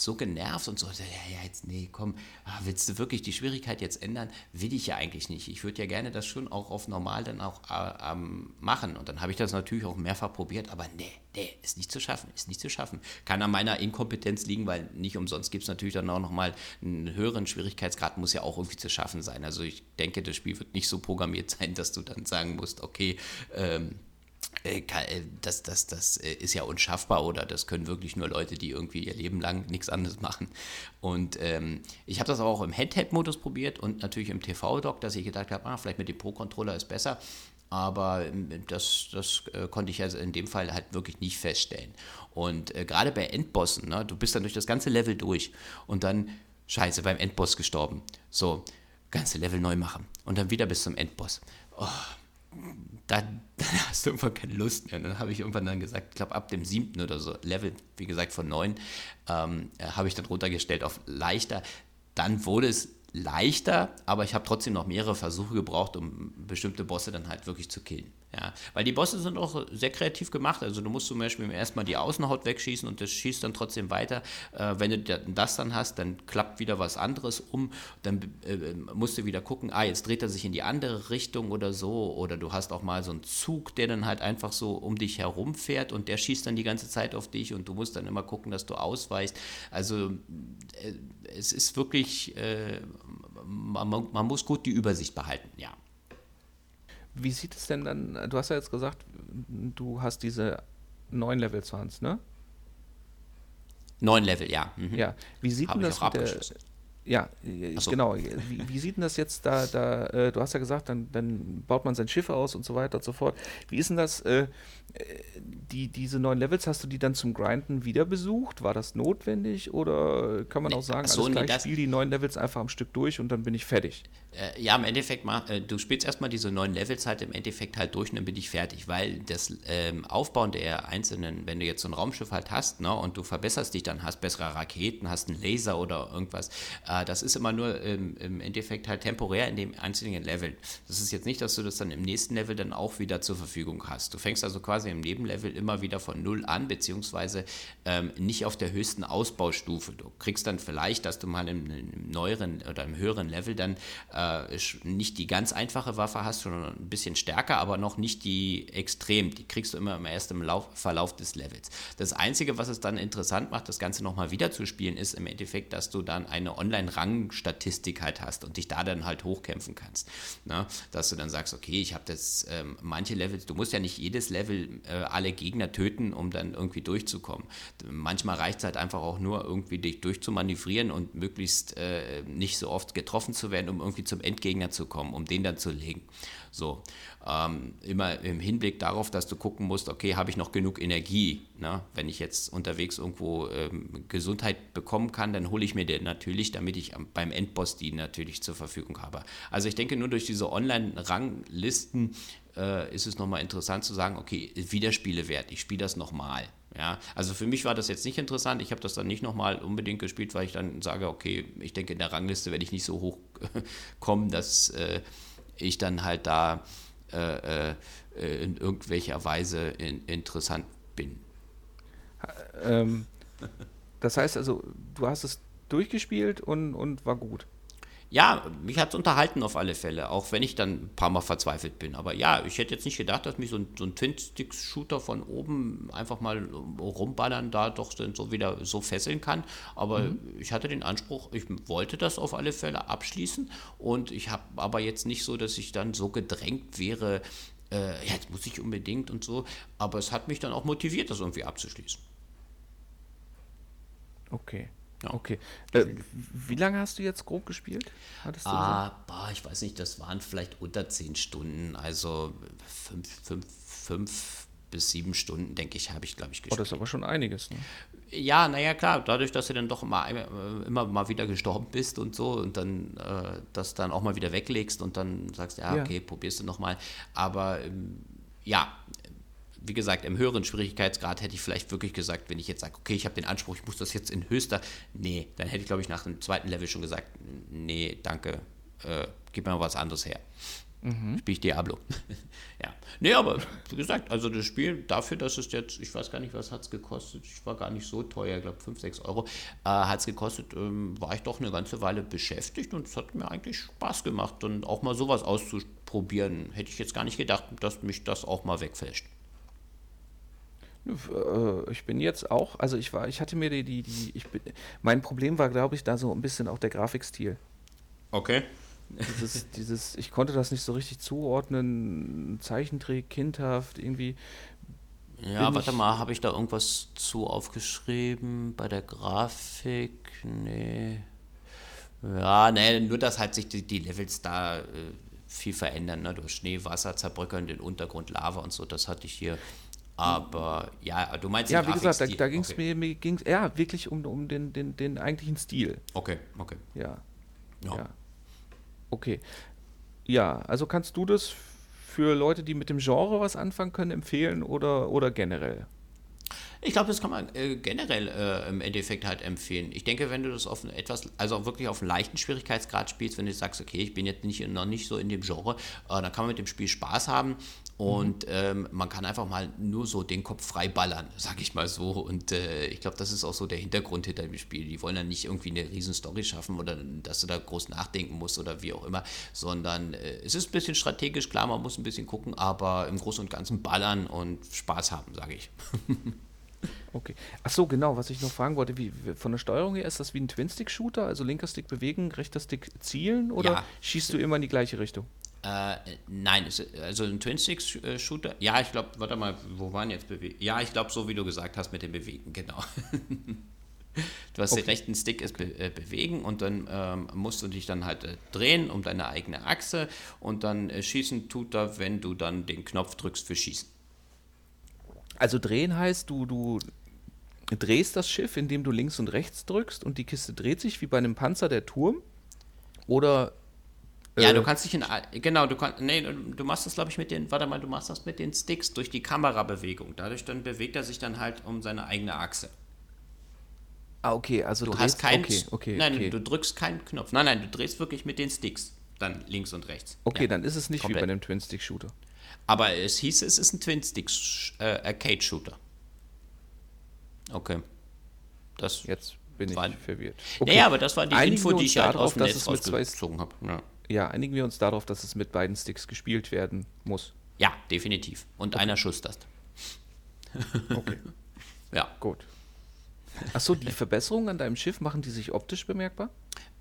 so genervt und so, ja, ja, jetzt, nee, komm, ah, willst du wirklich die Schwierigkeit jetzt ändern? Will ich ja eigentlich nicht. Ich würde ja gerne das schon auch auf normal dann auch äh, ähm, machen. Und dann habe ich das natürlich auch mehrfach probiert, aber nee, nee, ist nicht zu schaffen, ist nicht zu schaffen. Kann an meiner Inkompetenz liegen, weil nicht umsonst gibt es natürlich dann auch nochmal einen höheren Schwierigkeitsgrad, muss ja auch irgendwie zu schaffen sein. Also ich denke, das Spiel wird nicht so programmiert sein, dass du dann sagen musst, okay, ähm, äh, äh, das, das, das äh, ist ja unschaffbar oder das können wirklich nur Leute, die irgendwie ihr Leben lang nichts anderes machen. Und ähm, ich habe das auch im Handheld-Modus probiert und natürlich im TV-Dock, dass ich gedacht habe, ah, vielleicht mit dem Pro-Controller ist besser. Aber ähm, das, das äh, konnte ich also in dem Fall halt wirklich nicht feststellen. Und äh, gerade bei Endbossen, ne, du bist dann durch das ganze Level durch und dann, scheiße, beim Endboss gestorben. So, ganze Level neu machen und dann wieder bis zum Endboss. Oh, dann, dann, hast du irgendwann keine Lust mehr. Und dann habe ich irgendwann dann gesagt, ich glaube ab dem siebten oder so, Level, wie gesagt, von neun, ähm, habe ich dann runtergestellt auf leichter. Dann wurde es leichter, aber ich habe trotzdem noch mehrere Versuche gebraucht, um bestimmte Bosse dann halt wirklich zu killen. Ja, weil die Bosse sind auch sehr kreativ gemacht. Also du musst zum Beispiel erstmal die Außenhaut wegschießen und das schießt dann trotzdem weiter. Äh, wenn du das dann hast, dann klappt wieder was anderes um. Dann äh, musst du wieder gucken, ah, jetzt dreht er sich in die andere Richtung oder so. Oder du hast auch mal so einen Zug, der dann halt einfach so um dich herum fährt und der schießt dann die ganze Zeit auf dich und du musst dann immer gucken, dass du ausweichst. Also äh, es ist wirklich, äh, man, man muss gut die Übersicht behalten, ja. Wie sieht es denn dann, du hast ja jetzt gesagt, du hast diese neun Level 20, ne? Neun Level, ja. Mhm. Ja, wie sieht denn das mit der, ja, so. genau. Wie, wie, sieht denn das jetzt da, da äh, du hast ja gesagt, dann, dann, baut man sein Schiff aus und so weiter und so fort. Wie ist denn das, äh, die, diese neuen Levels, hast du die dann zum Grinden wieder besucht? War das notwendig oder kann man nee, auch sagen, so, alles nee, ich spiele die neuen Levels einfach am Stück durch und dann bin ich fertig? Äh, ja, im Endeffekt, äh, du spielst erstmal diese neuen Levels halt im Endeffekt halt durch und dann bin ich fertig, weil das ähm, Aufbauen der einzelnen, wenn du jetzt so ein Raumschiff halt hast ne, und du verbesserst dich dann, hast bessere Raketen, hast einen Laser oder irgendwas, äh, das ist immer nur ähm, im Endeffekt halt temporär in dem einzelnen Level. Das ist jetzt nicht, dass du das dann im nächsten Level dann auch wieder zur Verfügung hast. Du fängst also quasi im Nebenlevel immer wieder von Null an, beziehungsweise ähm, nicht auf der höchsten Ausbaustufe. Du kriegst dann vielleicht, dass du mal im, im neueren oder im höheren Level dann äh, nicht die ganz einfache Waffe hast, sondern ein bisschen stärker, aber noch nicht die extrem. Die kriegst du immer erst im Lauf, Verlauf des Levels. Das Einzige, was es dann interessant macht, das Ganze nochmal wieder zu spielen, ist im Endeffekt, dass du dann eine Online-Rangstatistik halt hast und dich da dann halt hochkämpfen kannst. Na, ne? dass du dann sagst, okay, ich habe das ähm, manche Levels, du musst ja nicht jedes Level äh, alle Gegner töten, um dann irgendwie durchzukommen. Manchmal reicht es halt einfach auch nur, irgendwie dich durchzumanövrieren und möglichst äh, nicht so oft getroffen zu werden, um irgendwie zum Endgegner zu kommen, um den dann zu legen. So, ähm, immer im Hinblick darauf, dass du gucken musst, okay, habe ich noch genug Energie? Ne? Wenn ich jetzt unterwegs irgendwo ähm, Gesundheit bekommen kann, dann hole ich mir den natürlich, damit ich beim Endboss die natürlich zur Verfügung habe. Also ich denke, nur durch diese Online-Ranglisten äh, ist es nochmal interessant zu sagen, okay, Wiederspielewert, ich spiele das nochmal. Ja, also für mich war das jetzt nicht interessant. Ich habe das dann nicht nochmal unbedingt gespielt, weil ich dann sage, okay, ich denke, in der Rangliste werde ich nicht so hoch kommen, dass äh, ich dann halt da äh, äh, in irgendwelcher Weise in, interessant bin. Ähm, das heißt also, du hast es durchgespielt und, und war gut. Ja, mich hat es unterhalten auf alle Fälle, auch wenn ich dann ein paar Mal verzweifelt bin. Aber ja, ich hätte jetzt nicht gedacht, dass mich so ein, so ein Twin-Sticks-Shooter von oben einfach mal rumballern da doch so wieder so fesseln kann. Aber mhm. ich hatte den Anspruch, ich wollte das auf alle Fälle abschließen und ich habe aber jetzt nicht so, dass ich dann so gedrängt wäre, äh, ja, jetzt muss ich unbedingt und so. Aber es hat mich dann auch motiviert, das irgendwie abzuschließen. Okay. Ja. Okay. Äh, wie lange hast du jetzt grob gespielt? ah, boah, ich weiß nicht, das waren vielleicht unter zehn Stunden, also fünf, fünf, fünf bis sieben Stunden, denke ich, habe ich, glaube ich, gespielt. Oh, das ist aber schon einiges, ne? Ja, naja, klar, dadurch, dass du dann doch immer, äh, immer mal wieder gestorben bist und so und dann äh, das dann auch mal wieder weglegst und dann sagst, ja, okay, ja. probierst du nochmal. Aber ähm, ja, wie gesagt, im höheren Schwierigkeitsgrad hätte ich vielleicht wirklich gesagt, wenn ich jetzt sage, okay, ich habe den Anspruch, ich muss das jetzt in höchster, nee, dann hätte ich, glaube ich, nach dem zweiten Level schon gesagt, nee, danke, äh, gib mir mal was anderes her. Mhm. Spiele ich Diablo. ja. Nee, aber wie gesagt, also das Spiel, dafür, dass es jetzt, ich weiß gar nicht, was hat es gekostet, ich war gar nicht so teuer, ich glaube 5, 6 Euro, äh, hat es gekostet, ähm, war ich doch eine ganze Weile beschäftigt und es hat mir eigentlich Spaß gemacht, und auch mal sowas auszuprobieren. Hätte ich jetzt gar nicht gedacht, dass mich das auch mal wegfälscht. Äh, ich bin jetzt auch, also ich war, ich hatte mir die, die, die ich bin, mein Problem war, glaube ich, da so ein bisschen auch der Grafikstil. Okay. Dieses, dieses, ich konnte das nicht so richtig zuordnen, Zeichentrick, kindhaft, irgendwie. Ja, warte mal, habe ich da irgendwas zu aufgeschrieben bei der Grafik? Nee. Ja, nee, nur dass halt sich die, die Levels da äh, viel verändern, ne? Durch Schnee, Wasser, zerbröckeln, den Untergrund, Lava und so, das hatte ich hier aber ja, du meinst Ja, wie gesagt, da, da ging es okay. mir, mir ging's, ja, wirklich um, um den, den, den eigentlichen Stil. Okay, okay. Ja. ja. ja. Okay. Ja, also kannst du das für Leute, die mit dem Genre was anfangen können, empfehlen oder, oder generell? Ich glaube, das kann man äh, generell äh, im Endeffekt halt empfehlen. Ich denke, wenn du das auf etwas, also wirklich auf einen leichten Schwierigkeitsgrad spielst, wenn du sagst, okay, ich bin jetzt nicht, noch nicht so in dem Genre, äh, dann kann man mit dem Spiel Spaß haben und mhm. ähm, man kann einfach mal nur so den Kopf frei ballern, sag ich mal so. Und äh, ich glaube, das ist auch so der Hintergrund hinter dem Spiel. Die wollen dann nicht irgendwie eine riesen Story schaffen oder dass du da groß nachdenken musst oder wie auch immer, sondern äh, es ist ein bisschen strategisch, klar, man muss ein bisschen gucken, aber im Großen und Ganzen ballern und Spaß haben, sage ich. Okay. Ach so, genau, was ich noch fragen wollte, wie von der Steuerung her ist das wie ein Twin-Stick-Shooter, also linker Stick bewegen, rechter Stick zielen oder ja. schießt du immer in die gleiche Richtung? Äh, nein, also ein Twin-Stick-Shooter, ja, ich glaube, warte mal, wo waren jetzt Bewegen? Ja, ich glaube, so wie du gesagt hast mit dem Bewegen, genau. du hast okay. den rechten Stick ist be äh, bewegen und dann ähm, musst du dich dann halt äh, drehen um deine eigene Achse und dann äh, schießen tut er, wenn du dann den Knopf drückst für Schießen. Also drehen heißt, du, du drehst das Schiff, indem du links und rechts drückst und die Kiste dreht sich wie bei einem Panzer der Turm? Oder ja, du kannst dich in. Genau, du kannst. Nee, du machst das, glaube ich, mit den. Warte mal, du machst das mit den Sticks durch die Kamerabewegung. Dadurch dann bewegt er sich dann halt um seine eigene Achse. Ah, okay, also du hast keinen. Okay, okay. Nein, okay. du drückst keinen Knopf. Nein, nein, du drehst wirklich mit den Sticks. Dann links und rechts. Okay, ja. dann ist es nicht Komplett. wie bei einem Twin-Stick-Shooter. Aber es hieß, es ist ein Twin-Stick-Arcade-Shooter. Äh, okay. Das Jetzt bin ich verwirrt. Okay. Naja, aber das war die Einigen Info, die ich halt aus dem Netz rausgezogen habe. Ja. ja, einigen wir uns darauf, dass es mit beiden Sticks gespielt werden muss. Ja, definitiv. Und okay. einer Schuss das. okay. ja. Gut. Achso, die Verbesserungen an deinem Schiff, machen die sich optisch bemerkbar?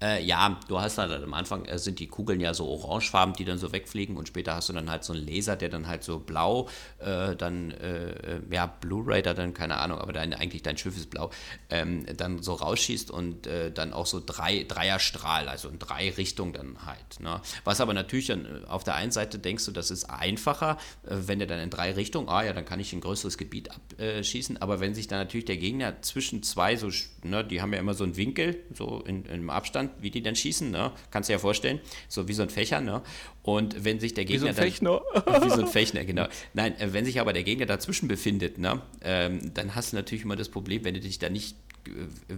Äh, ja, du hast halt am Anfang äh, sind die Kugeln ja so orangefarben, die dann so wegfliegen und später hast du dann halt so einen Laser, der dann halt so blau, äh, dann, äh, äh, ja, Blu-ray da dann, keine Ahnung, aber dein, eigentlich dein Schiff ist blau, ähm, dann so rausschießt und äh, dann auch so drei, Dreierstrahl, also in drei Richtungen dann halt. Ne? Was aber natürlich dann auf der einen Seite denkst du, das ist einfacher, wenn der dann in drei Richtungen, ah ja, dann kann ich ein größeres Gebiet abschießen, aber wenn sich dann natürlich der Gegner zwischen zwei so, ne, die haben ja immer so einen Winkel, so in, in Abstand, wie die dann schießen, ne? Kannst du dir ja vorstellen, so wie so ein Fächer, ne? Und wenn sich der Gegner. Wie so ein Fechner. Dann, wie so ein Fechner, genau. Nein, äh, wenn sich aber der Gegner dazwischen befindet, ne? Ähm, dann hast du natürlich immer das Problem, wenn du dich da nicht. Äh,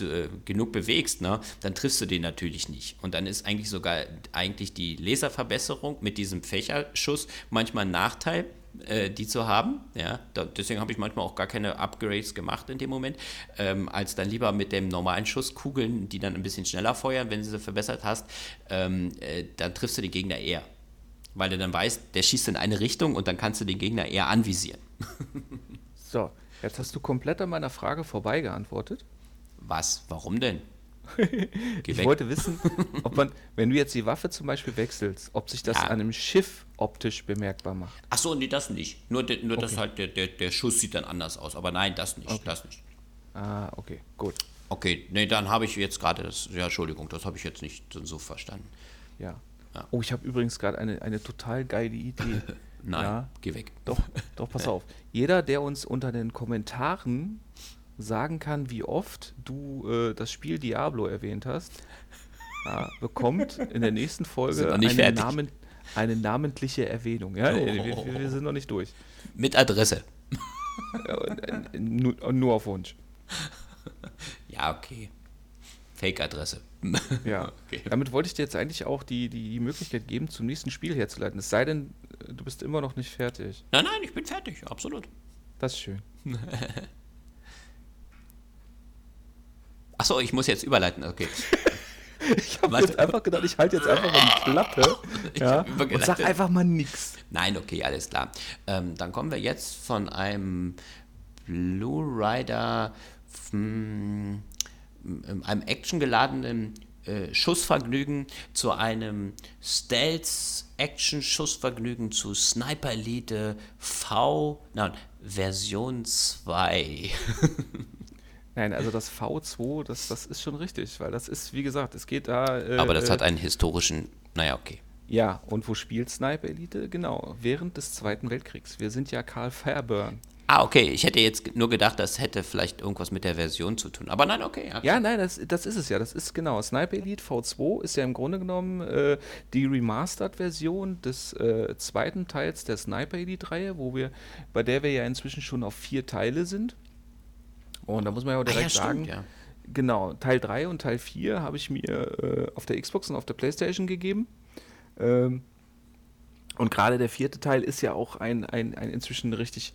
äh, genug bewegst, ne, dann triffst du den natürlich nicht. Und dann ist eigentlich sogar eigentlich die Laserverbesserung mit diesem Fächerschuss manchmal ein Nachteil, äh, die zu haben. Ja, da, deswegen habe ich manchmal auch gar keine Upgrades gemacht in dem Moment, ähm, als dann lieber mit dem normalen Schusskugeln, die dann ein bisschen schneller feuern, wenn du sie verbessert hast, ähm, äh, dann triffst du den Gegner eher. Weil du dann weißt, der schießt in eine Richtung und dann kannst du den Gegner eher anvisieren. so, jetzt hast du komplett an meiner Frage vorbei geantwortet. Was? Warum denn? ich weg. wollte wissen, ob man, wenn du jetzt die Waffe zum Beispiel wechselst, ob sich das ja. an einem Schiff optisch bemerkbar macht. Ach so, nee, das nicht. Nur, de, nur okay. das halt, der, der, der Schuss sieht dann anders aus. Aber nein, das nicht, okay. das nicht. Ah, okay, gut. Okay, nee, dann habe ich jetzt gerade das, ja, Entschuldigung, das habe ich jetzt nicht so verstanden. Ja. ja. Oh, ich habe übrigens gerade eine, eine total geile Idee. nein, ja, geh weg. Doch, doch, pass auf. Jeder, der uns unter den Kommentaren sagen kann, wie oft du äh, das Spiel Diablo erwähnt hast, ja, bekommt in der nächsten Folge eine, Namen, eine, namentliche Erwähnung. Ja, oh. wir, wir, sind noch nicht durch. Mit Adresse. Äh, nur, nur auf Wunsch. Ja, okay. Fake-Adresse. Ja, okay. damit wollte ich dir jetzt eigentlich auch die, die, die Möglichkeit geben, zum nächsten Spiel herzuleiten. Es sei denn, du bist immer noch nicht fertig. Nein, nein, ich bin fertig, absolut. Das ist schön. Achso, ich muss jetzt überleiten, okay. ich habe jetzt einfach gedacht, ich halte jetzt einfach mal die Klappe ja, und sag einfach mal nichts. Nein, okay, alles klar. Ähm, dann kommen wir jetzt von einem Blue Rider, hm, einem actiongeladenen äh, Schussvergnügen zu einem Stealth-Action-Schussvergnügen zu Sniper Elite V, nein, Version 2. Nein, also das V2, das, das ist schon richtig, weil das ist, wie gesagt, es geht da. Äh, Aber das hat einen historischen, naja, okay. Ja, und wo spielt Sniper Elite? Genau, während des Zweiten Weltkriegs. Wir sind ja Karl Fairburn. Ah, okay. Ich hätte jetzt nur gedacht, das hätte vielleicht irgendwas mit der Version zu tun. Aber nein, okay. Ja, nein, das, das ist es ja. Das ist genau. Sniper Elite V2 ist ja im Grunde genommen äh, die Remastered-Version des äh, zweiten Teils der Sniper Elite-Reihe, bei der wir ja inzwischen schon auf vier Teile sind. Und da muss man ja auch direkt ah, ja, sagen, stimmt, ja. genau, Teil 3 und Teil 4 habe ich mir äh, auf der Xbox und auf der Playstation gegeben. Ähm, und gerade der vierte Teil ist ja auch ein, ein, ein inzwischen richtig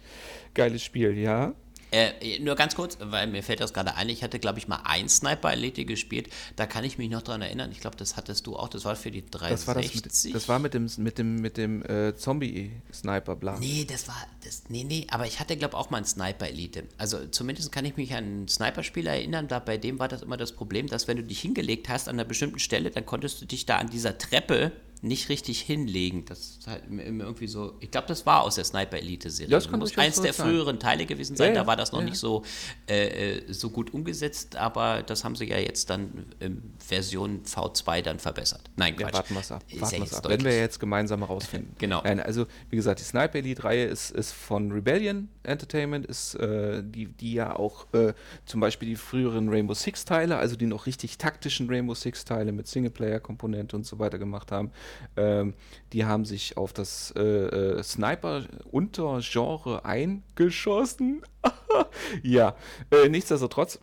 geiles Spiel, ja. Äh, nur ganz kurz, weil mir fällt das gerade ein, ich hatte, glaube ich, mal ein Sniper-Elite gespielt. Da kann ich mich noch dran erinnern. Ich glaube, das hattest du auch. Das war für die 360. Das war, das mit, das war mit dem, mit dem, mit dem äh, Zombie-Sniper, bla. Nee, das war. Das, nee, nee, aber ich hatte, glaube ich, auch mal ein Sniper-Elite. Also zumindest kann ich mich an ein Sniper-Spiel erinnern. Da, bei dem war das immer das Problem, dass wenn du dich hingelegt hast an einer bestimmten Stelle, dann konntest du dich da an dieser Treppe nicht richtig hinlegen. Das ist halt irgendwie so. Ich glaube, das war aus der Sniper Elite Serie. Das muss eins der sein. früheren Teile gewesen sein. Ja, da war das noch ja. nicht so, äh, äh, so gut umgesetzt, aber das haben sie ja jetzt dann in Version V2 dann verbessert. Nein, Quatsch. Ja, warten wir es ab. Warten ab. Wenn wir jetzt gemeinsam herausfinden. genau. Nein, also, wie gesagt, die Sniper Elite-Reihe ist, ist von Rebellion Entertainment, ist äh, die, die ja auch äh, zum Beispiel die früheren Rainbow Six-Teile, also die noch richtig taktischen Rainbow Six-Teile mit Singleplayer-Komponente und so weiter gemacht haben. Ähm, die haben sich auf das äh, äh, Sniper-Untergenre eingeschossen. ja, äh, nichtsdestotrotz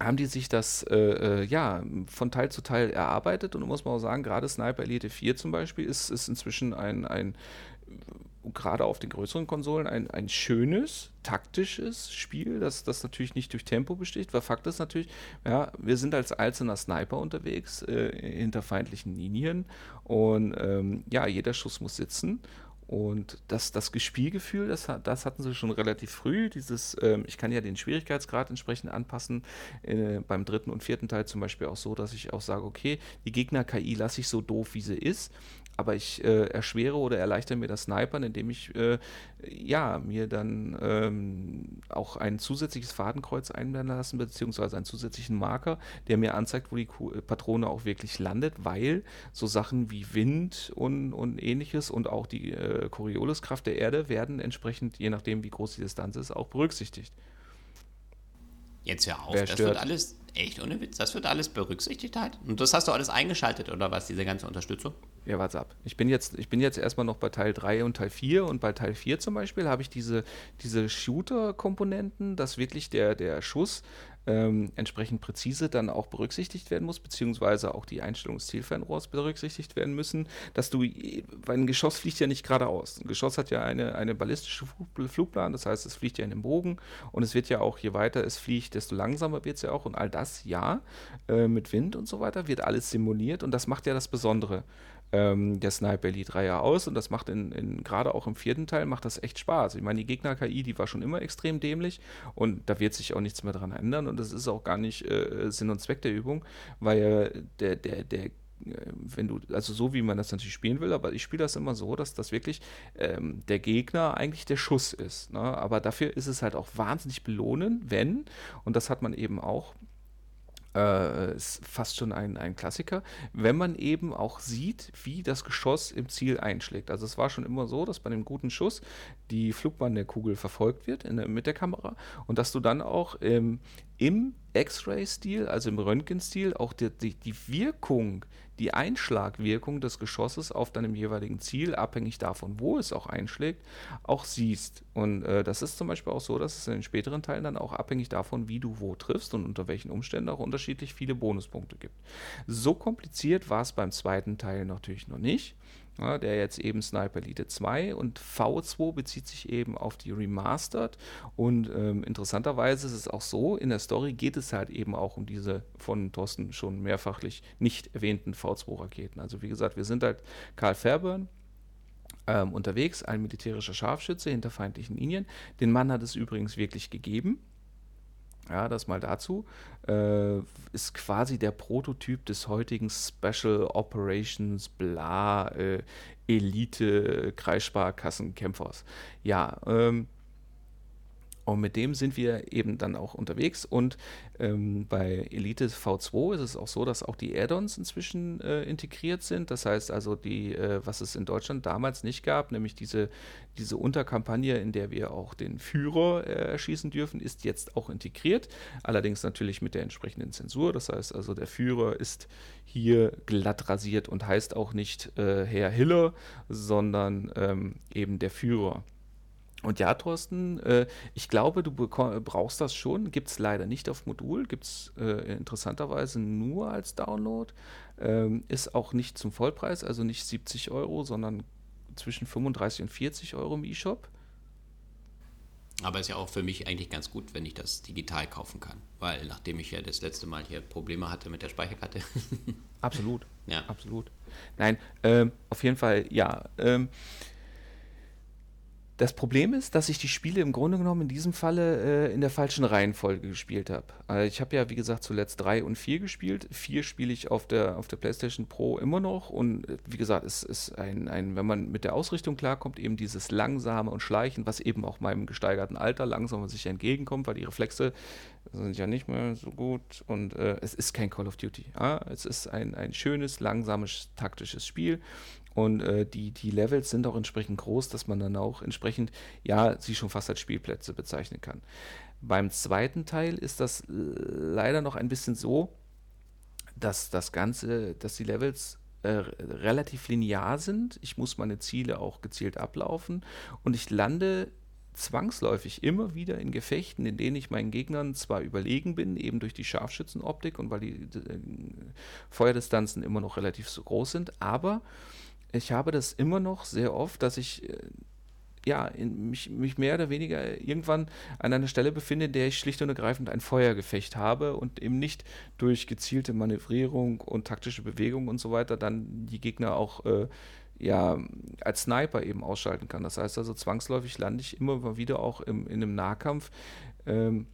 haben die sich das äh, äh, ja von Teil zu Teil erarbeitet und muss man auch sagen, gerade Sniper Elite 4 zum Beispiel ist, ist inzwischen ein, ein gerade auf den größeren Konsolen ein, ein schönes, taktisches Spiel, das, das natürlich nicht durch Tempo besticht, weil Fakt ist natürlich, ja, wir sind als einzelner Sniper unterwegs äh, hinter feindlichen Linien und ähm, ja, jeder Schuss muss sitzen und das, das Spielgefühl, das, das hatten sie schon relativ früh. Dieses, ähm, ich kann ja den Schwierigkeitsgrad entsprechend anpassen. Äh, beim dritten und vierten Teil zum Beispiel auch so, dass ich auch sage, okay, die Gegner-KI lasse ich so doof, wie sie ist aber ich äh, erschwere oder erleichtere mir das Snipern, indem ich äh, ja, mir dann ähm, auch ein zusätzliches Fadenkreuz einblenden lassen, beziehungsweise einen zusätzlichen Marker, der mir anzeigt, wo die äh, Patrone auch wirklich landet, weil so Sachen wie Wind und, und ähnliches und auch die äh, Corioliskraft der Erde werden entsprechend, je nachdem wie groß die Distanz ist, auch berücksichtigt. Jetzt auf, Wer das stört? wird alles, echt ohne Witz, das wird alles berücksichtigt halt. Und das hast du alles eingeschaltet oder was, diese ganze Unterstützung? Ja, warte ab. Ich bin jetzt, ich bin jetzt erstmal noch bei Teil 3 und Teil 4 und bei Teil 4 zum Beispiel habe ich diese, diese Shooter-Komponenten, dass wirklich der, der Schuss ähm, entsprechend präzise dann auch berücksichtigt werden muss, beziehungsweise auch die Einstellung des Zielfernrohrs berücksichtigt werden müssen, dass du, weil ein Geschoss fliegt ja nicht geradeaus. Ein Geschoss hat ja eine, eine ballistische Flugplan, das heißt, es fliegt ja in den Bogen und es wird ja auch, je weiter es fliegt, desto langsamer wird es ja auch und all das, ja, äh, mit Wind und so weiter, wird alles simuliert und das macht ja das Besondere ähm, der Sniper Elite 3 ja aus und das macht in, in gerade auch im vierten Teil macht das echt Spaß. Ich meine, die Gegner-KI, die war schon immer extrem dämlich und da wird sich auch nichts mehr dran ändern und das ist auch gar nicht äh, Sinn und Zweck der Übung, weil der, der, der äh, wenn du, also so wie man das natürlich spielen will, aber ich spiele das immer so, dass das wirklich ähm, der Gegner eigentlich der Schuss ist. Ne? Aber dafür ist es halt auch wahnsinnig belohnen, wenn, und das hat man eben auch äh, ist fast schon ein, ein Klassiker, wenn man eben auch sieht, wie das Geschoss im Ziel einschlägt. Also es war schon immer so, dass bei einem guten Schuss die Flugbahn der Kugel verfolgt wird der, mit der Kamera und dass du dann auch ähm, im X-Ray-Stil, also im Röntgen-Stil, auch die, die, die, Wirkung, die Einschlagwirkung des Geschosses auf deinem jeweiligen Ziel, abhängig davon, wo es auch einschlägt, auch siehst. Und äh, das ist zum Beispiel auch so, dass es in den späteren Teilen dann auch abhängig davon, wie du wo triffst und unter welchen Umständen auch unterschiedlich viele Bonuspunkte gibt. So kompliziert war es beim zweiten Teil natürlich noch nicht ja, der jetzt eben Sniper Elite 2 und V2 bezieht sich eben auf die Remastered und ähm, interessanterweise ist es auch so, in der Story geht es halt eben auch um diese von Thorsten schon mehrfachlich nicht erwähnten V2-Raketen. Also wie gesagt, wir sind halt Karl Fairburn, ähm, unterwegs, ein militärischer Scharfschütze hinter feindlichen Linien. Den Mann hat es übrigens wirklich gegeben. Ja, das mal dazu. Äh, ist quasi der Prototyp des heutigen Special Operations Bla äh, Elite Kreissparkassenkämpfers. Ja, ähm, und mit dem sind wir eben dann auch unterwegs. Und ähm, bei Elite V2 ist es auch so, dass auch die Add-ons inzwischen äh, integriert sind. Das heißt also, die, äh, was es in Deutschland damals nicht gab, nämlich diese, diese Unterkampagne, in der wir auch den Führer äh, erschießen dürfen, ist jetzt auch integriert. Allerdings natürlich mit der entsprechenden Zensur. Das heißt also, der Führer ist hier glatt rasiert und heißt auch nicht äh, Herr Hiller, sondern ähm, eben der Führer. Und ja, Thorsten, äh, ich glaube, du brauchst das schon. Gibt es leider nicht auf Modul, gibt es äh, interessanterweise nur als Download. Ähm, ist auch nicht zum Vollpreis, also nicht 70 Euro, sondern zwischen 35 und 40 Euro im eShop. Aber ist ja auch für mich eigentlich ganz gut, wenn ich das digital kaufen kann. Weil nachdem ich ja das letzte Mal hier Probleme hatte mit der Speicherkarte. absolut. Ja. Absolut. Nein, ähm, auf jeden Fall, ja. Ähm, das Problem ist, dass ich die Spiele im Grunde genommen in diesem Falle äh, in der falschen Reihenfolge gespielt habe. Also ich habe ja, wie gesagt, zuletzt 3 und 4 gespielt. 4 spiele ich auf der, auf der PlayStation Pro immer noch. Und äh, wie gesagt, es ist ein, ein, wenn man mit der Ausrichtung klarkommt, eben dieses langsame und Schleichen, was eben auch meinem gesteigerten Alter langsam sich entgegenkommt, weil die Reflexe sind ja nicht mehr so gut. Und äh, es ist kein Call of Duty. Ja? Es ist ein, ein schönes, langsames, taktisches Spiel. Und äh, die, die Levels sind auch entsprechend groß, dass man dann auch entsprechend, ja, sie schon fast als Spielplätze bezeichnen kann. Beim zweiten Teil ist das leider noch ein bisschen so, dass das Ganze, dass die Levels äh, relativ linear sind. Ich muss meine Ziele auch gezielt ablaufen und ich lande zwangsläufig immer wieder in Gefechten, in denen ich meinen Gegnern zwar überlegen bin, eben durch die Scharfschützenoptik und weil die äh, Feuerdistanzen immer noch relativ so groß sind, aber ich habe das immer noch sehr oft, dass ich äh, ja, in, mich, mich mehr oder weniger irgendwann an einer Stelle befinde, in der ich schlicht und ergreifend ein Feuergefecht habe und eben nicht durch gezielte Manövrierung und taktische Bewegung und so weiter dann die Gegner auch äh, ja, als Sniper eben ausschalten kann. Das heißt also, zwangsläufig lande ich immer wieder auch im, in einem Nahkampf, ähm,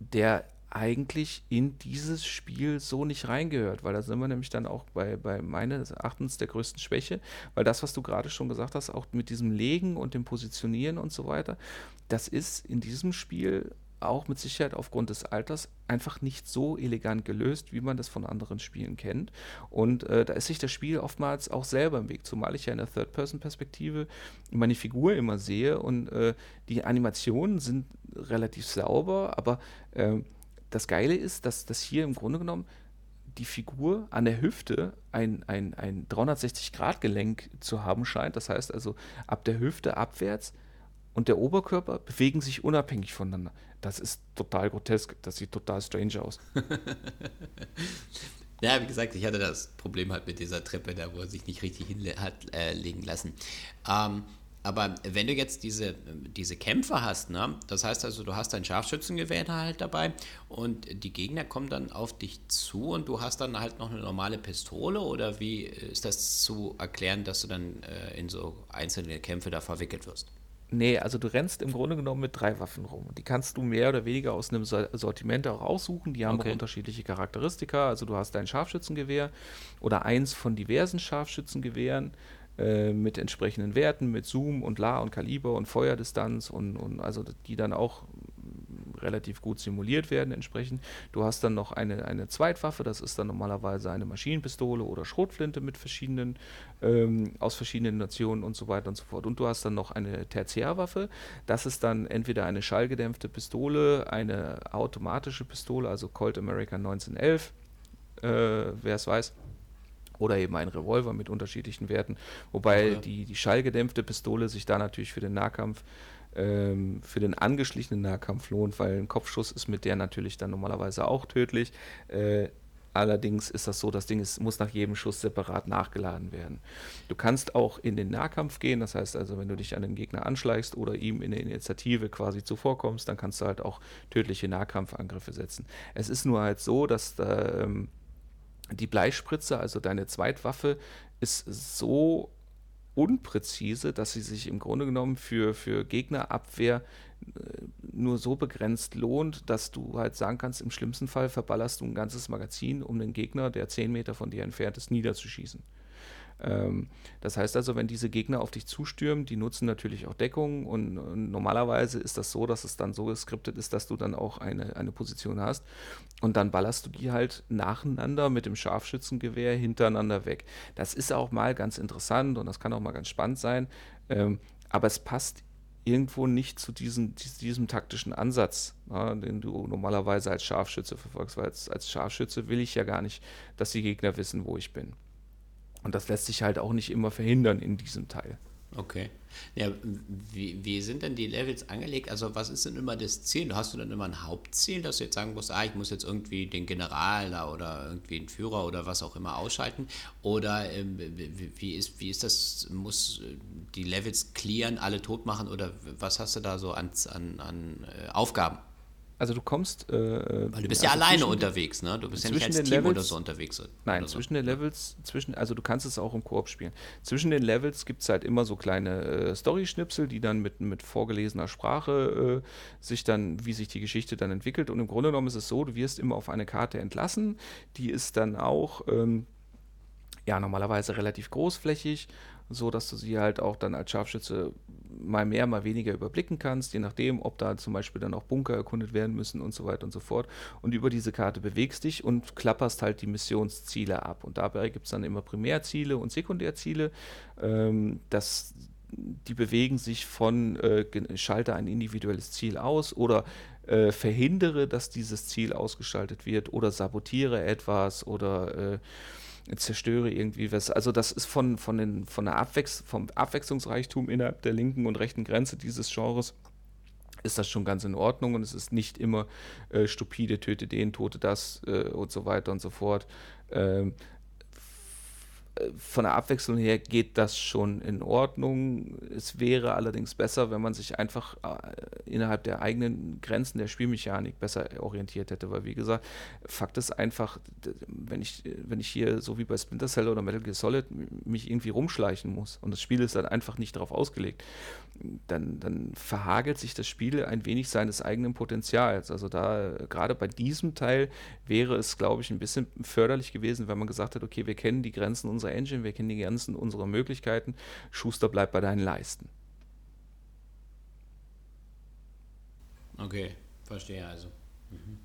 der eigentlich in dieses Spiel so nicht reingehört, weil da sind wir nämlich dann auch bei, bei meines Erachtens der größten Schwäche, weil das, was du gerade schon gesagt hast, auch mit diesem Legen und dem Positionieren und so weiter, das ist in diesem Spiel auch mit Sicherheit aufgrund des Alters einfach nicht so elegant gelöst, wie man das von anderen Spielen kennt. Und äh, da ist sich das Spiel oftmals auch selber im Weg, zumal ich ja in der Third-Person-Perspektive meine Figur immer sehe und äh, die Animationen sind relativ sauber, aber äh, das Geile ist, dass das hier im Grunde genommen die Figur an der Hüfte ein, ein, ein 360-Grad-Gelenk zu haben scheint. Das heißt also, ab der Hüfte abwärts und der Oberkörper bewegen sich unabhängig voneinander. Das ist total grotesk. Das sieht total strange aus. ja, wie gesagt, ich hatte das Problem halt mit dieser Treppe da, wo er sich nicht richtig hinlegen äh, lassen. Ähm, aber wenn du jetzt diese, diese Kämpfe hast, ne, das heißt also, du hast dein Scharfschützengewehr halt dabei und die Gegner kommen dann auf dich zu und du hast dann halt noch eine normale Pistole oder wie ist das zu erklären, dass du dann äh, in so einzelne Kämpfe da verwickelt wirst? Nee, also du rennst im Grunde genommen mit drei Waffen rum. Die kannst du mehr oder weniger aus einem Sortiment auch aussuchen. Die haben okay. auch unterschiedliche Charakteristika. Also du hast dein Scharfschützengewehr oder eins von diversen Scharfschützengewehren äh, mit entsprechenden Werten, mit Zoom und La und Kaliber und Feuerdistanz und, und also die dann auch relativ gut simuliert werden entsprechend. Du hast dann noch eine, eine Zweitwaffe, das ist dann normalerweise eine Maschinenpistole oder Schrotflinte mit verschiedenen, ähm, aus verschiedenen Nationen und so weiter und so fort. Und du hast dann noch eine Tertiärwaffe, das ist dann entweder eine schallgedämpfte Pistole, eine automatische Pistole, also Colt American 1911, äh, wer es weiß oder eben ein Revolver mit unterschiedlichen Werten, wobei ja. die, die schallgedämpfte Pistole sich da natürlich für den Nahkampf, ähm, für den angeschlichenen Nahkampf lohnt, weil ein Kopfschuss ist mit der natürlich dann normalerweise auch tödlich. Äh, allerdings ist das so, das Ding ist, muss nach jedem Schuss separat nachgeladen werden. Du kannst auch in den Nahkampf gehen, das heißt also, wenn du dich an den Gegner anschleichst oder ihm in der Initiative quasi zuvorkommst, dann kannst du halt auch tödliche Nahkampfangriffe setzen. Es ist nur halt so, dass da, ähm, die Bleispritze, also deine Zweitwaffe, ist so unpräzise, dass sie sich im Grunde genommen für, für Gegnerabwehr äh, nur so begrenzt lohnt, dass du halt sagen kannst, im schlimmsten Fall verballerst du ein ganzes Magazin, um den Gegner, der 10 Meter von dir entfernt ist, niederzuschießen. Ähm, das heißt also, wenn diese Gegner auf dich zustürmen, die nutzen natürlich auch Deckung und, und, normalerweise ist das so, dass es dann so geskriptet ist, dass du dann auch eine, eine Position hast und dann ballerst du die halt nacheinander mit dem Scharfschützengewehr hintereinander weg. Das ist auch mal ganz interessant und das kann auch mal ganz spannend sein, ähm, aber es passt irgendwo nicht zu diesem, diesem taktischen Ansatz, ja, den du normalerweise als Scharfschütze verfolgst, weil als, als Scharfschütze will ich ja gar nicht, dass die Gegner wissen, wo ich bin. Und das lässt sich halt auch nicht immer verhindern in diesem Teil. Okay. Ja, wie, wie sind denn die Levels angelegt? Also was ist denn immer das Ziel? Hast du dann immer ein Hauptziel, dass du jetzt sagen musst, ah, ich muss jetzt irgendwie den General oder irgendwie einen Führer oder was auch immer ausschalten? Oder wie, wie, ist, wie ist das? Muss äh, die Levels clearen, alle tot machen oder was hast du da so an, an, an äh, Aufgaben? Also du kommst. Äh, Weil du bist ja also alleine unterwegs, ne? Du bist ja nicht als Team Levels, oder so unterwegs. Nein, so. zwischen den Levels, zwischen, also du kannst es auch im Koop spielen. Zwischen den Levels gibt es halt immer so kleine äh, Story-Schnipsel, die dann mit, mit vorgelesener Sprache äh, sich dann, wie sich die Geschichte dann entwickelt. Und im Grunde genommen ist es so, du wirst immer auf eine Karte entlassen. Die ist dann auch. Ähm, ja, normalerweise relativ großflächig so dass du sie halt auch dann als Scharfschütze mal mehr, mal weniger überblicken kannst, je nachdem, ob da zum Beispiel dann auch Bunker erkundet werden müssen und so weiter und so fort. Und über diese Karte bewegst dich und klapperst halt die Missionsziele ab. Und dabei gibt es dann immer Primärziele und Sekundärziele. Ähm, das die bewegen sich von äh, schalte ein individuelles Ziel aus oder äh, verhindere, dass dieses Ziel ausgeschaltet wird oder sabotiere etwas oder äh, zerstöre irgendwie was. Also das ist von, von, den, von der Abwechs vom Abwechslungsreichtum innerhalb der linken und rechten Grenze dieses Genres ist das schon ganz in Ordnung und es ist nicht immer äh, stupide, töte den, tote das äh, und so weiter und so fort. Ähm, von der Abwechslung her geht das schon in Ordnung. Es wäre allerdings besser, wenn man sich einfach äh, innerhalb der eigenen Grenzen der Spielmechanik besser orientiert hätte, weil wie gesagt, Fakt ist einfach, wenn ich, wenn ich hier so wie bei Splinter Cell oder Metal Gear Solid mich irgendwie rumschleichen muss und das Spiel ist dann einfach nicht darauf ausgelegt, dann, dann verhagelt sich das Spiel ein wenig seines eigenen Potenzials. Also da, gerade bei diesem Teil wäre es, glaube ich, ein bisschen förderlich gewesen, wenn man gesagt hat, okay, wir kennen die Grenzen unserer Engine, wir kennen die Grenzen unserer Möglichkeiten. Schuster bleibt bei deinen Leisten. Okay, verstehe also. Mhm.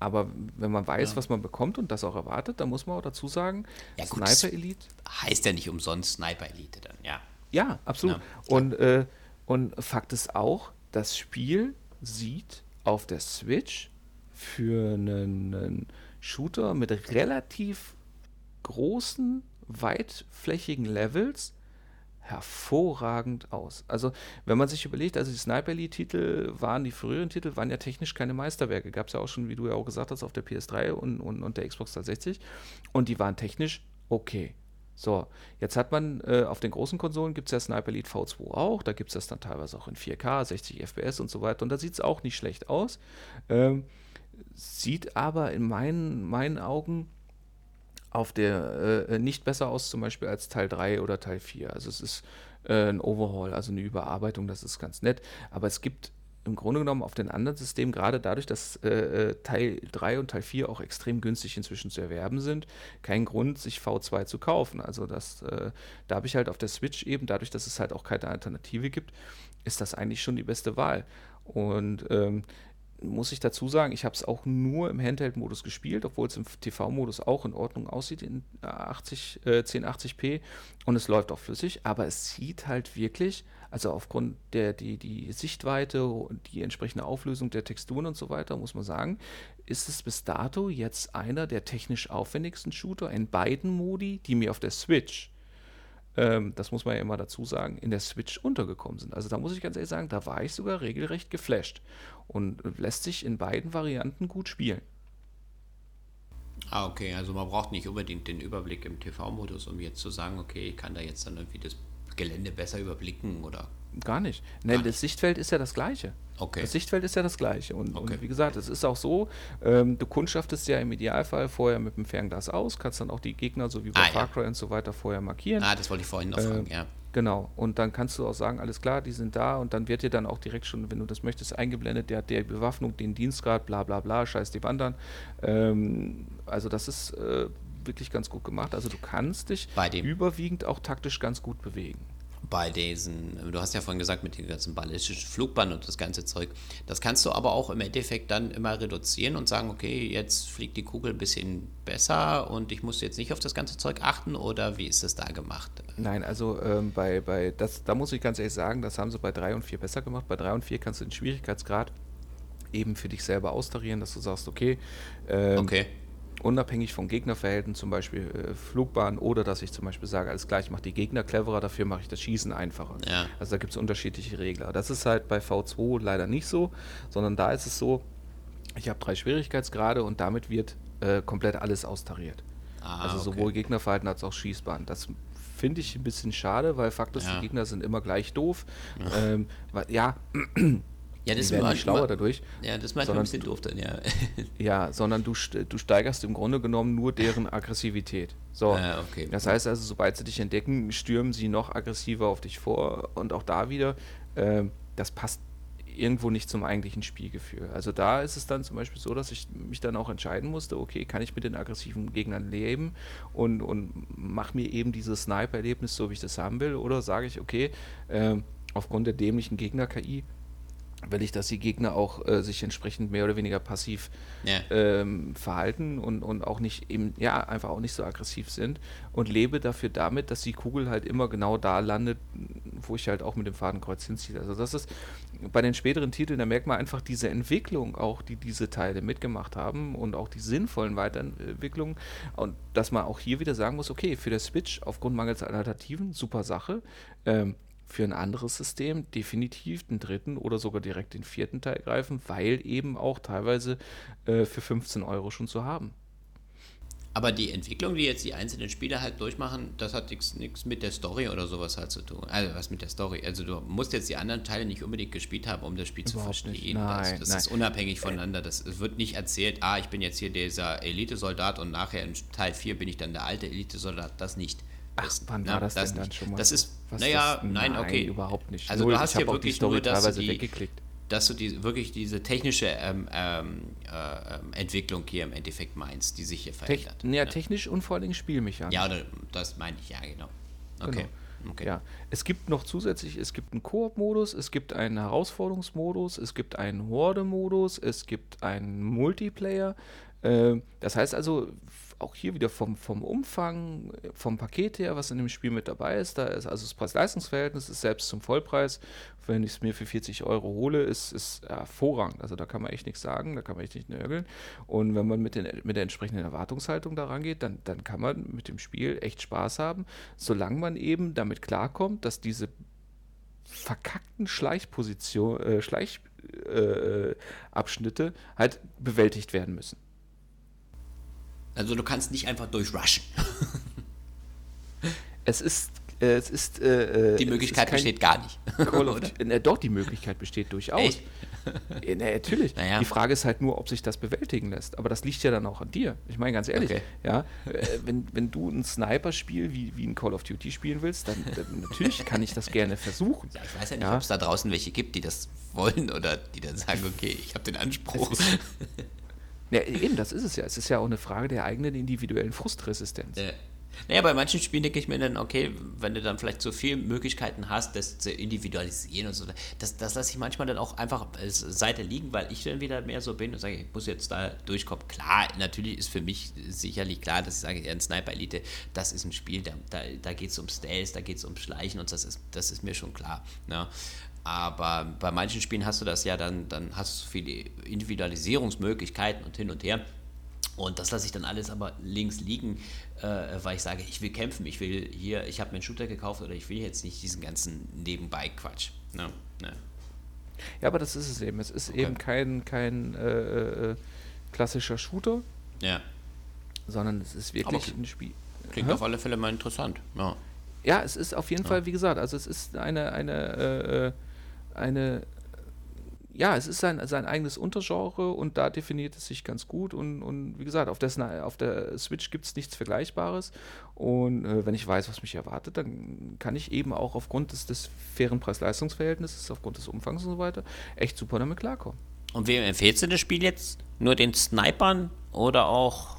Aber wenn man weiß, ja. was man bekommt und das auch erwartet, dann muss man auch dazu sagen, ja, Sniper Elite. Heißt ja nicht umsonst Sniper Elite dann, ja. Ja, absolut. Ja, und, äh, und Fakt ist auch, das Spiel sieht auf der Switch für einen, einen Shooter mit relativ großen, weitflächigen Levels hervorragend aus. Also, wenn man sich überlegt, also die Sniper Elite-Titel waren, die früheren Titel waren ja technisch keine Meisterwerke. Gab es ja auch schon, wie du ja auch gesagt hast, auf der PS3 und, und, und der Xbox 360. Und die waren technisch okay. So, jetzt hat man äh, auf den großen Konsolen gibt es ja Sniper Elite V2 auch, da gibt es das dann teilweise auch in 4K, 60 FPS und so weiter und da sieht es auch nicht schlecht aus. Ähm, sieht aber in meinen, meinen Augen auf der äh, nicht besser aus, zum Beispiel als Teil 3 oder Teil 4. Also es ist äh, ein Overhaul, also eine Überarbeitung, das ist ganz nett. Aber es gibt im Grunde genommen auf den anderen Systemen, gerade dadurch, dass äh, äh Teil 3 und Teil 4 auch extrem günstig inzwischen zu erwerben sind, keinen Grund, sich V2 zu kaufen. Also das, äh, da habe ich halt auf der Switch eben, dadurch, dass es halt auch keine Alternative gibt, ist das eigentlich schon die beste Wahl. Und ähm, muss ich dazu sagen, ich habe es auch nur im Handheld-Modus gespielt, obwohl es im TV-Modus auch in Ordnung aussieht in 80, äh, 1080p und es läuft auch flüssig, aber es sieht halt wirklich, also aufgrund der die, die Sichtweite und die entsprechende Auflösung der Texturen und so weiter, muss man sagen, ist es bis dato jetzt einer der technisch aufwendigsten Shooter in beiden Modi, die mir auf der Switch ähm, das muss man ja immer dazu sagen, in der Switch untergekommen sind. Also da muss ich ganz ehrlich sagen, da war ich sogar regelrecht geflasht und lässt sich in beiden Varianten gut spielen. Ah, okay, also man braucht nicht unbedingt den Überblick im TV-Modus, um jetzt zu sagen, okay, ich kann da jetzt dann irgendwie das Gelände besser überblicken oder Gar nicht. Nein, das Sichtfeld ist ja das gleiche. Okay. Das Sichtfeld ist ja das gleiche. Und, okay. und wie gesagt, es ist auch so, ähm, du kundschaftest ja im Idealfall vorher mit dem Fernglas aus, kannst dann auch die Gegner, so wie bei ah, Far Cry ja. und so weiter, vorher markieren. Ah, das wollte ich vorhin noch äh, fragen, ja. Genau. Und dann kannst du auch sagen, alles klar, die sind da und dann wird dir dann auch direkt schon, wenn du das möchtest, eingeblendet, der hat der Bewaffnung, den Dienstgrad, bla bla bla, scheiß die Wandern. Ähm, also das ist äh, wirklich ganz gut gemacht. Also du kannst dich überwiegend auch taktisch ganz gut bewegen bei diesen, du hast ja vorhin gesagt, mit den ganzen ballistischen Flugbahnen und das ganze Zeug, das kannst du aber auch im Endeffekt dann immer reduzieren und sagen, okay, jetzt fliegt die Kugel ein bisschen besser und ich muss jetzt nicht auf das ganze Zeug achten oder wie ist das da gemacht? Nein, also ähm, bei, bei das, da muss ich ganz ehrlich sagen, das haben sie bei 3 und 4 besser gemacht. Bei 3 und 4 kannst du den Schwierigkeitsgrad eben für dich selber austarieren, dass du sagst, okay, ähm, okay unabhängig vom Gegnerverhältnis, zum Beispiel äh, Flugbahn, oder dass ich zum Beispiel sage, alles gleich, ich mache die Gegner cleverer, dafür mache ich das Schießen einfacher. Ja. Also da gibt es unterschiedliche Regler. Das ist halt bei V2 leider nicht so, sondern da ist es so, ich habe drei Schwierigkeitsgrade und damit wird äh, komplett alles austariert. Ah, also sowohl okay. Gegnerverhalten als auch Schießbahn. Das finde ich ein bisschen schade, weil Fakt ist, ja. die Gegner sind immer gleich doof. Ähm, weil, ja Ja, das die werden nicht schlauer dadurch. Ja, das macht ein bisschen doof dann, ja. ja, sondern du, du steigerst im Grunde genommen nur deren Aggressivität. So. Ah, okay. Das heißt also, sobald sie dich entdecken, stürmen sie noch aggressiver auf dich vor. Und auch da wieder, äh, das passt irgendwo nicht zum eigentlichen Spielgefühl. Also da ist es dann zum Beispiel so, dass ich mich dann auch entscheiden musste, okay, kann ich mit den aggressiven Gegnern leben und, und mache mir eben dieses Sniper-Erlebnis so, wie ich das haben will, oder sage ich, okay, äh, aufgrund der dämlichen Gegner-KI will ich, dass die Gegner auch äh, sich entsprechend mehr oder weniger passiv ja. ähm, verhalten und, und auch nicht eben, ja, einfach auch nicht so aggressiv sind und lebe dafür damit, dass die Kugel halt immer genau da landet, wo ich halt auch mit dem Fadenkreuz hinziehe. Also das ist bei den späteren Titeln, da merkt man einfach diese Entwicklung auch, die diese Teile mitgemacht haben und auch die sinnvollen Weiterentwicklungen und dass man auch hier wieder sagen muss, okay, für der Switch aufgrund mangels Alternativen, super Sache, ähm, für ein anderes System definitiv den dritten oder sogar direkt den vierten Teil greifen, weil eben auch teilweise äh, für 15 Euro schon zu haben. Aber die Entwicklung, die jetzt die einzelnen Spieler halt durchmachen, das hat nichts mit der Story oder sowas halt zu tun. Also was mit der Story. Also du musst jetzt die anderen Teile nicht unbedingt gespielt haben, um das Spiel Überhaupt zu verstehen. Nein, das, das ist unabhängig voneinander. Das wird nicht erzählt, ah, ich bin jetzt hier dieser Elitesoldat und nachher in Teil 4 bin ich dann der alte Elitesoldat. Das nicht. Ach, wann war das, das denn dann schon mal? Das ist, Was naja, das? nein, okay. überhaupt nicht. Also Null. du hast ja wirklich nur, dass teilweise die, weggeklickt. Dass du die, wirklich diese technische ähm, ähm, äh, Entwicklung hier im Endeffekt meinst, die sich hier verändert. Tech, ja, technisch und vor allem Spielmechanisch. Ja, das meine ich, ja, genau. Okay. Genau. Okay. Ja, es gibt noch zusätzlich, es gibt einen Koop-Modus, es gibt einen Herausforderungsmodus, es gibt einen Horde-Modus, es gibt einen Multiplayer. Äh, das heißt also, auch hier wieder vom, vom Umfang, vom Paket her, was in dem Spiel mit dabei ist, da ist also das Preis-Leistungs-Verhältnis ist selbst zum Vollpreis, wenn ich es mir für 40 Euro hole, ist, ist hervorragend. Also da kann man echt nichts sagen, da kann man echt nicht nörgeln. Und wenn man mit, den, mit der entsprechenden Erwartungshaltung daran geht, dann, dann kann man mit dem Spiel echt Spaß haben, solange man eben damit klarkommt, dass diese verkackten Schleichposition, äh, Schleichabschnitte äh, halt bewältigt werden müssen. Also du kannst nicht einfach durchrushen. es ist äh, es ist äh, äh die Möglichkeit besteht gar nicht. Call of, äh, doch, die Möglichkeit besteht durchaus. Echt? Ja, natürlich. Naja. Die Frage ist halt nur, ob sich das bewältigen lässt. Aber das liegt ja dann auch an dir. Ich meine, ganz ehrlich, okay. ja, äh, wenn, wenn du ein Sniper-Spiel wie, wie ein Call of Duty spielen willst, dann, dann natürlich kann ich das gerne versuchen. Ja, ich weiß ja nicht, ja. ob es da draußen welche gibt, die das wollen oder die dann sagen, okay, ich habe den Anspruch. ja, eben, das ist es ja. Es ist ja auch eine Frage der eigenen individuellen Frustresistenz. Ja. Naja, bei manchen Spielen denke ich mir dann, okay, wenn du dann vielleicht so viele Möglichkeiten hast, das zu individualisieren und so, das, das lasse ich manchmal dann auch einfach als Seite liegen, weil ich dann wieder mehr so bin und sage, ich muss jetzt da durchkommen. Klar, natürlich ist für mich sicherlich klar, dass ich sage, ja, ein Sniper Elite, das ist ein Spiel, da, da, da geht es um Stealth, da geht es um Schleichen und das ist, das ist mir schon klar. Ne? Aber bei manchen Spielen hast du das ja dann, dann hast du viele Individualisierungsmöglichkeiten und hin und her. Und das lasse ich dann alles aber links liegen, äh, weil ich sage, ich will kämpfen, ich will hier, ich habe mir einen Shooter gekauft oder ich will jetzt nicht diesen ganzen Nebenbei-Quatsch. Ne? Ne. Ja, aber das ist es eben. Es ist okay. eben kein, kein äh, äh, klassischer Shooter. Ja. Sondern es ist wirklich ein Spiel. Klingt Hä? auf alle Fälle mal interessant. Ja. Ja, es ist auf jeden ja. Fall, wie gesagt, also es ist eine, eine, äh, äh eine ja, es ist sein, sein eigenes Untergenre und da definiert es sich ganz gut. Und, und wie gesagt, auf, dessen, auf der Switch gibt es nichts Vergleichbares. Und äh, wenn ich weiß, was mich erwartet, dann kann ich eben auch aufgrund des, des fairen Preis-Leistungs-Verhältnisses, aufgrund des Umfangs und so weiter, echt super damit klarkommen. Und wem empfehlst du das Spiel jetzt? Nur den Snipern oder auch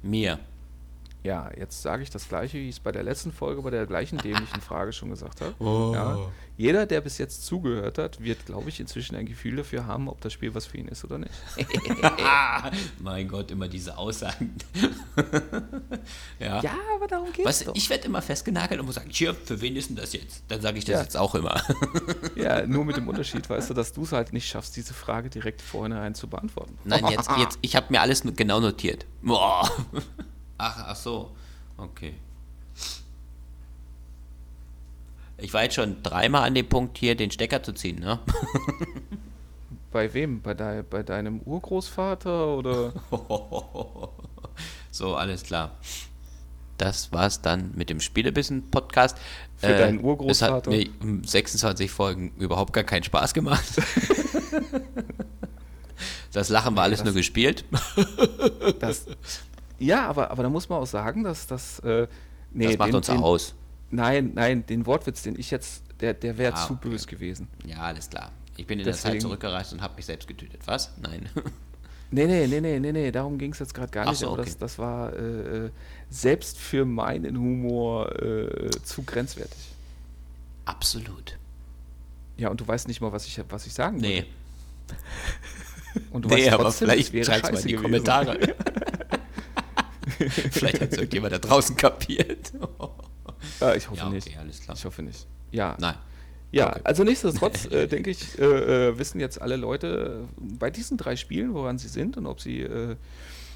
mir? Ja, jetzt sage ich das gleiche, wie ich es bei der letzten Folge bei der gleichen dämlichen Frage schon gesagt habe. Oh. Ja, jeder, der bis jetzt zugehört hat, wird, glaube ich, inzwischen ein Gefühl dafür haben, ob das Spiel was für ihn ist oder nicht. mein Gott, immer diese Aussagen. ja. ja, aber darum geht es. Ich werde immer festgenagelt und muss sagen, hier, für wen ist denn das jetzt? Dann sage ich das ja. jetzt auch immer. ja, nur mit dem Unterschied, weißt du, dass du es halt nicht schaffst, diese Frage direkt vornherein zu beantworten. Nein, jetzt, jetzt ich habe mir alles genau notiert. Boah. Ach, ach so. Okay. Ich war jetzt schon dreimal an dem Punkt, hier den Stecker zu ziehen, ne? Bei wem? Bei, de bei deinem Urgroßvater oder? so, alles klar. Das war's dann mit dem Spielebissen-Podcast. Für äh, deinen Urgroßvater? Es hat mir 26 Folgen überhaupt gar keinen Spaß gemacht. das Lachen war alles das, nur gespielt. Das, ja, aber, aber da muss man auch sagen, dass das. Äh, nee, das macht den, uns den, aus. Nein, nein, den Wortwitz, den ich jetzt, der, der wäre ah, zu okay. bös gewesen. Ja, alles klar. Ich bin in Deswegen, der Zeit zurückgereist und habe mich selbst getötet. Was? Nein. Nee, nee, nee, nee, nee, nee, darum ging es jetzt gerade gar nicht, so, aber okay. das, das war äh, äh, selbst für meinen Humor äh, zu grenzwertig. Absolut. Ja, und du weißt nicht mal, was ich, was ich sagen Nee. Und du nee, weißt trotzdem, aber vielleicht schreib's mal in die gewesen. Kommentare. Vielleicht hat es irgendjemand da draußen kapiert. ja, ich hoffe ja, okay, nicht. Alles klar. Ich hoffe nicht. Ja. Nein. Ja, okay. also nichtsdestotrotz äh, denke ich, äh, äh, wissen jetzt alle Leute bei diesen drei Spielen, woran sie sind und ob sie, äh,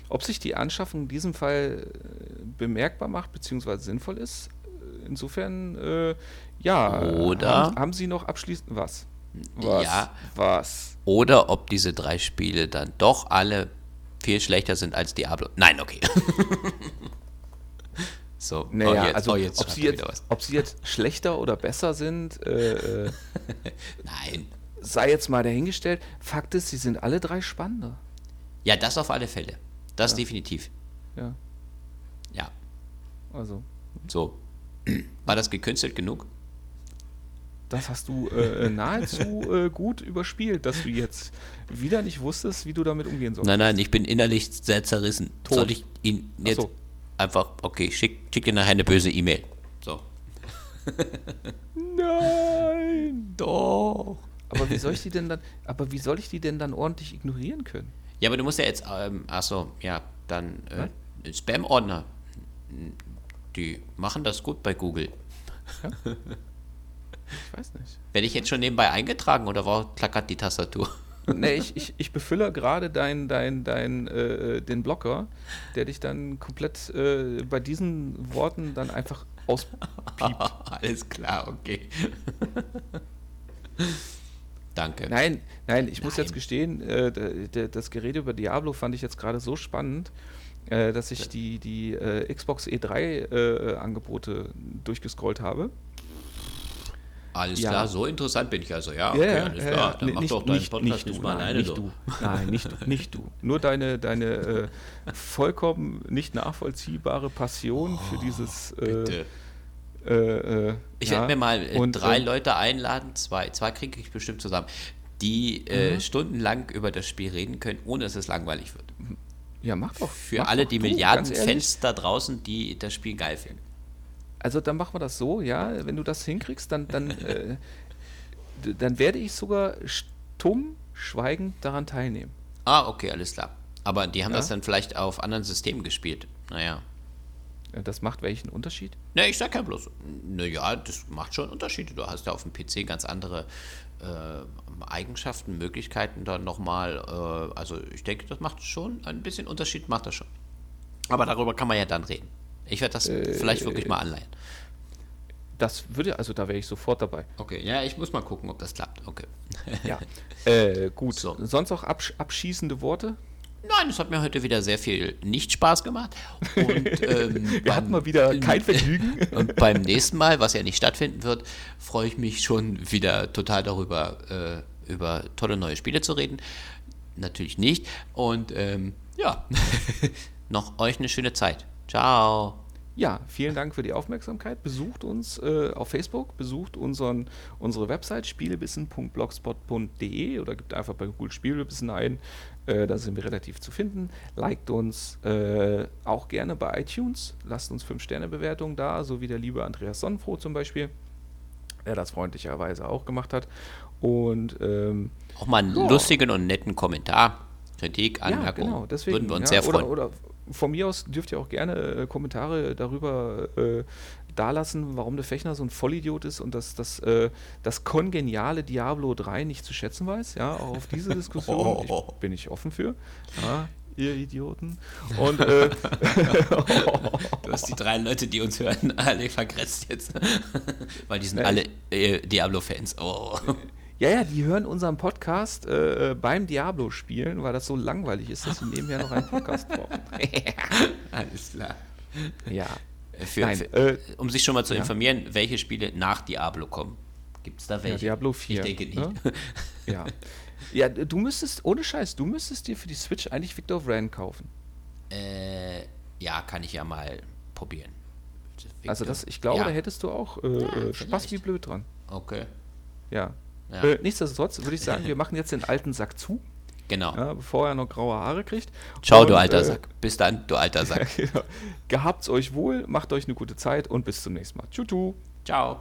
ob sich die Anschaffung in diesem Fall äh, bemerkbar macht bzw. sinnvoll ist. Insofern, äh, ja, Oder haben, haben, sie noch abschließend was? Was? Ja. Was? Oder ob diese drei Spiele dann doch alle viel schlechter sind als Diablo. Nein, okay. so, naja, oh, jetzt, also oh, jetzt ob, sie jetzt, ob sie jetzt schlechter oder besser sind, äh, äh, nein. Sei jetzt mal dahingestellt. Fakt ist, sie sind alle drei spannender. Ja, das auf alle Fälle. Das ja. definitiv. Ja. Ja. Also. So. War das gekünstelt genug? das hast du äh, nahezu äh, gut überspielt, dass du jetzt wieder nicht wusstest, wie du damit umgehen sollst. Nein, nein, ich bin innerlich sehr zerrissen. Tot. Soll ich ihn jetzt so. einfach, okay, schick, schick dir nachher eine böse E-Mail. So. Nein! Doch! Aber wie soll ich die denn dann, aber wie soll ich die denn dann ordentlich ignorieren können? Ja, aber du musst ja jetzt, ähm, achso, ja, dann, äh, Spam-Ordner, die machen das gut bei Google. Ich weiß nicht. Werde ich jetzt schon nebenbei eingetragen oder war klackert die Tastatur? Nee, ich, ich, ich befülle gerade dein, dein, dein, äh, den Blocker, der dich dann komplett äh, bei diesen Worten dann einfach auspiept. Alles klar, okay. Danke. Nein, nein, ich muss Nein. jetzt gestehen, äh, das Gerede über Diablo fand ich jetzt gerade so spannend, äh, dass ich die, die äh, Xbox E3-Angebote durchgescrollt habe. Alles Ja. klar, so interessant bin ich also. Ja, okay, alles klar. Dann nee, mach nicht, doch deinen nicht, Podcast nicht, nicht, du, mal nein, alleine nicht so. du. Nein, nicht du, nicht du. Nur deine, deine äh, vollkommen nicht nachvollziehbare Passion für dieses äh, Oh, Bitte. äh, äh, Ich ja, werde mir mal äh, und, drei Leute einladen, zwei, zwei kriege ich bestimmt zusammen, die äh, stundenlang über das Spiel reden können, ohne dass es langweilig wird. Ja, mach doch. Für mach alle doch die Milliarden. Fans da draußen, die das Spiel geil finden. Also dann machen wir das so, ja, wenn du das hinkriegst, dann, dann, äh, dann werde ich sogar stumm, schweigend daran teilnehmen. Ah, okay, alles klar. Aber die haben Ja. das dann vielleicht auf anderen Systemen gespielt. Naja. Äh, Das macht welchen Unterschied? Ne, ich sag ja bloß, naja, das macht schon Unterschiede. Du hast ja auf dem PC ganz andere äh, Eigenschaften, Möglichkeiten dann nochmal. Äh, also ich denke, das macht schon ein bisschen Unterschied, macht das schon. Aber darüber kann man ja dann reden. Ich werde das vielleicht wirklich mal anleihen. Das würde, also da wäre ich sofort dabei. Okay, ja, ich muss mal gucken, ob das klappt. Okay. Ja. äh, gut. So. Sonst auch absch abschießende Worte? Nein, es hat mir heute wieder sehr viel nicht Spaß gemacht. Und, ähm, Wir beim- hatten mal wieder kein Vergnügen. Und beim nächsten Mal, was ja nicht stattfinden wird, freue ich mich schon wieder total darüber, äh, über tolle neue Spiele zu reden. Natürlich nicht. Und ähm, ja, noch euch eine schöne Zeit. Ciao. Ja, vielen Dank für die Aufmerksamkeit. Besucht uns äh, auf Facebook, besucht unseren, unsere Website spielebissen.blogspot.de oder gebt einfach bei Google Spielebissen ein. Äh, da sind wir relativ zu finden. Liked uns äh, auch gerne bei iTunes. Lasst uns 5-Sterne-Bewertungen da, so wie der liebe Andreas Sonnenfroh zum Beispiel, der das freundlicherweise auch gemacht hat. Und ähm, Auch mal einen Ja. lustigen und netten Kommentar, Kritik, Ja, Anmerkung. genau, deswegen. Würden wir uns ja, sehr oder, freuen. Oder von mir aus dürft ihr auch gerne äh, Kommentare darüber äh, dalassen, warum der Fechner so ein Vollidiot ist und dass das, äh, das kongeniale Diablo 3 nicht zu schätzen weiß. Ja, auch auf diese Diskussion Oh. ich, bin ich offen für. Ja, ihr Idioten. Und äh, Du hast die drei Leute, die uns hören, alle vergrätzt jetzt. Weil die sind alle äh, Diablo-Fans. Oh. Ja, ja, die hören unseren Podcast äh, beim Diablo spielen, weil das so langweilig ist, dass sie nebenher noch einen Podcast brauchen. Alles klar. Ja. Für, Nein, für, äh, um sich schon mal zu ja. informieren, welche Spiele nach Diablo kommen. Gibt es da welche? Ja, Diablo 4. Ich denke nicht. ne? Ja. Ja, du müsstest, ohne Scheiß, du müsstest dir für die Switch eigentlich Victor of Ran kaufen. Äh, ja, kann ich ja mal probieren. Also das, ich glaube, ja. da hättest du auch äh, äh, Spaß wie blöd dran. Okay, Ja. Ja. Äh, nichtsdestotrotz würde ich sagen, wir machen jetzt den alten Sack zu. Genau. Ja, bevor er noch graue Haare kriegt. Ciao, und, du alter äh, Sack. Bis dann, du alter Sack. genau. Gehabt's euch wohl, macht euch eine gute Zeit und bis zum nächsten Mal. Tschu, tschu. Ciao.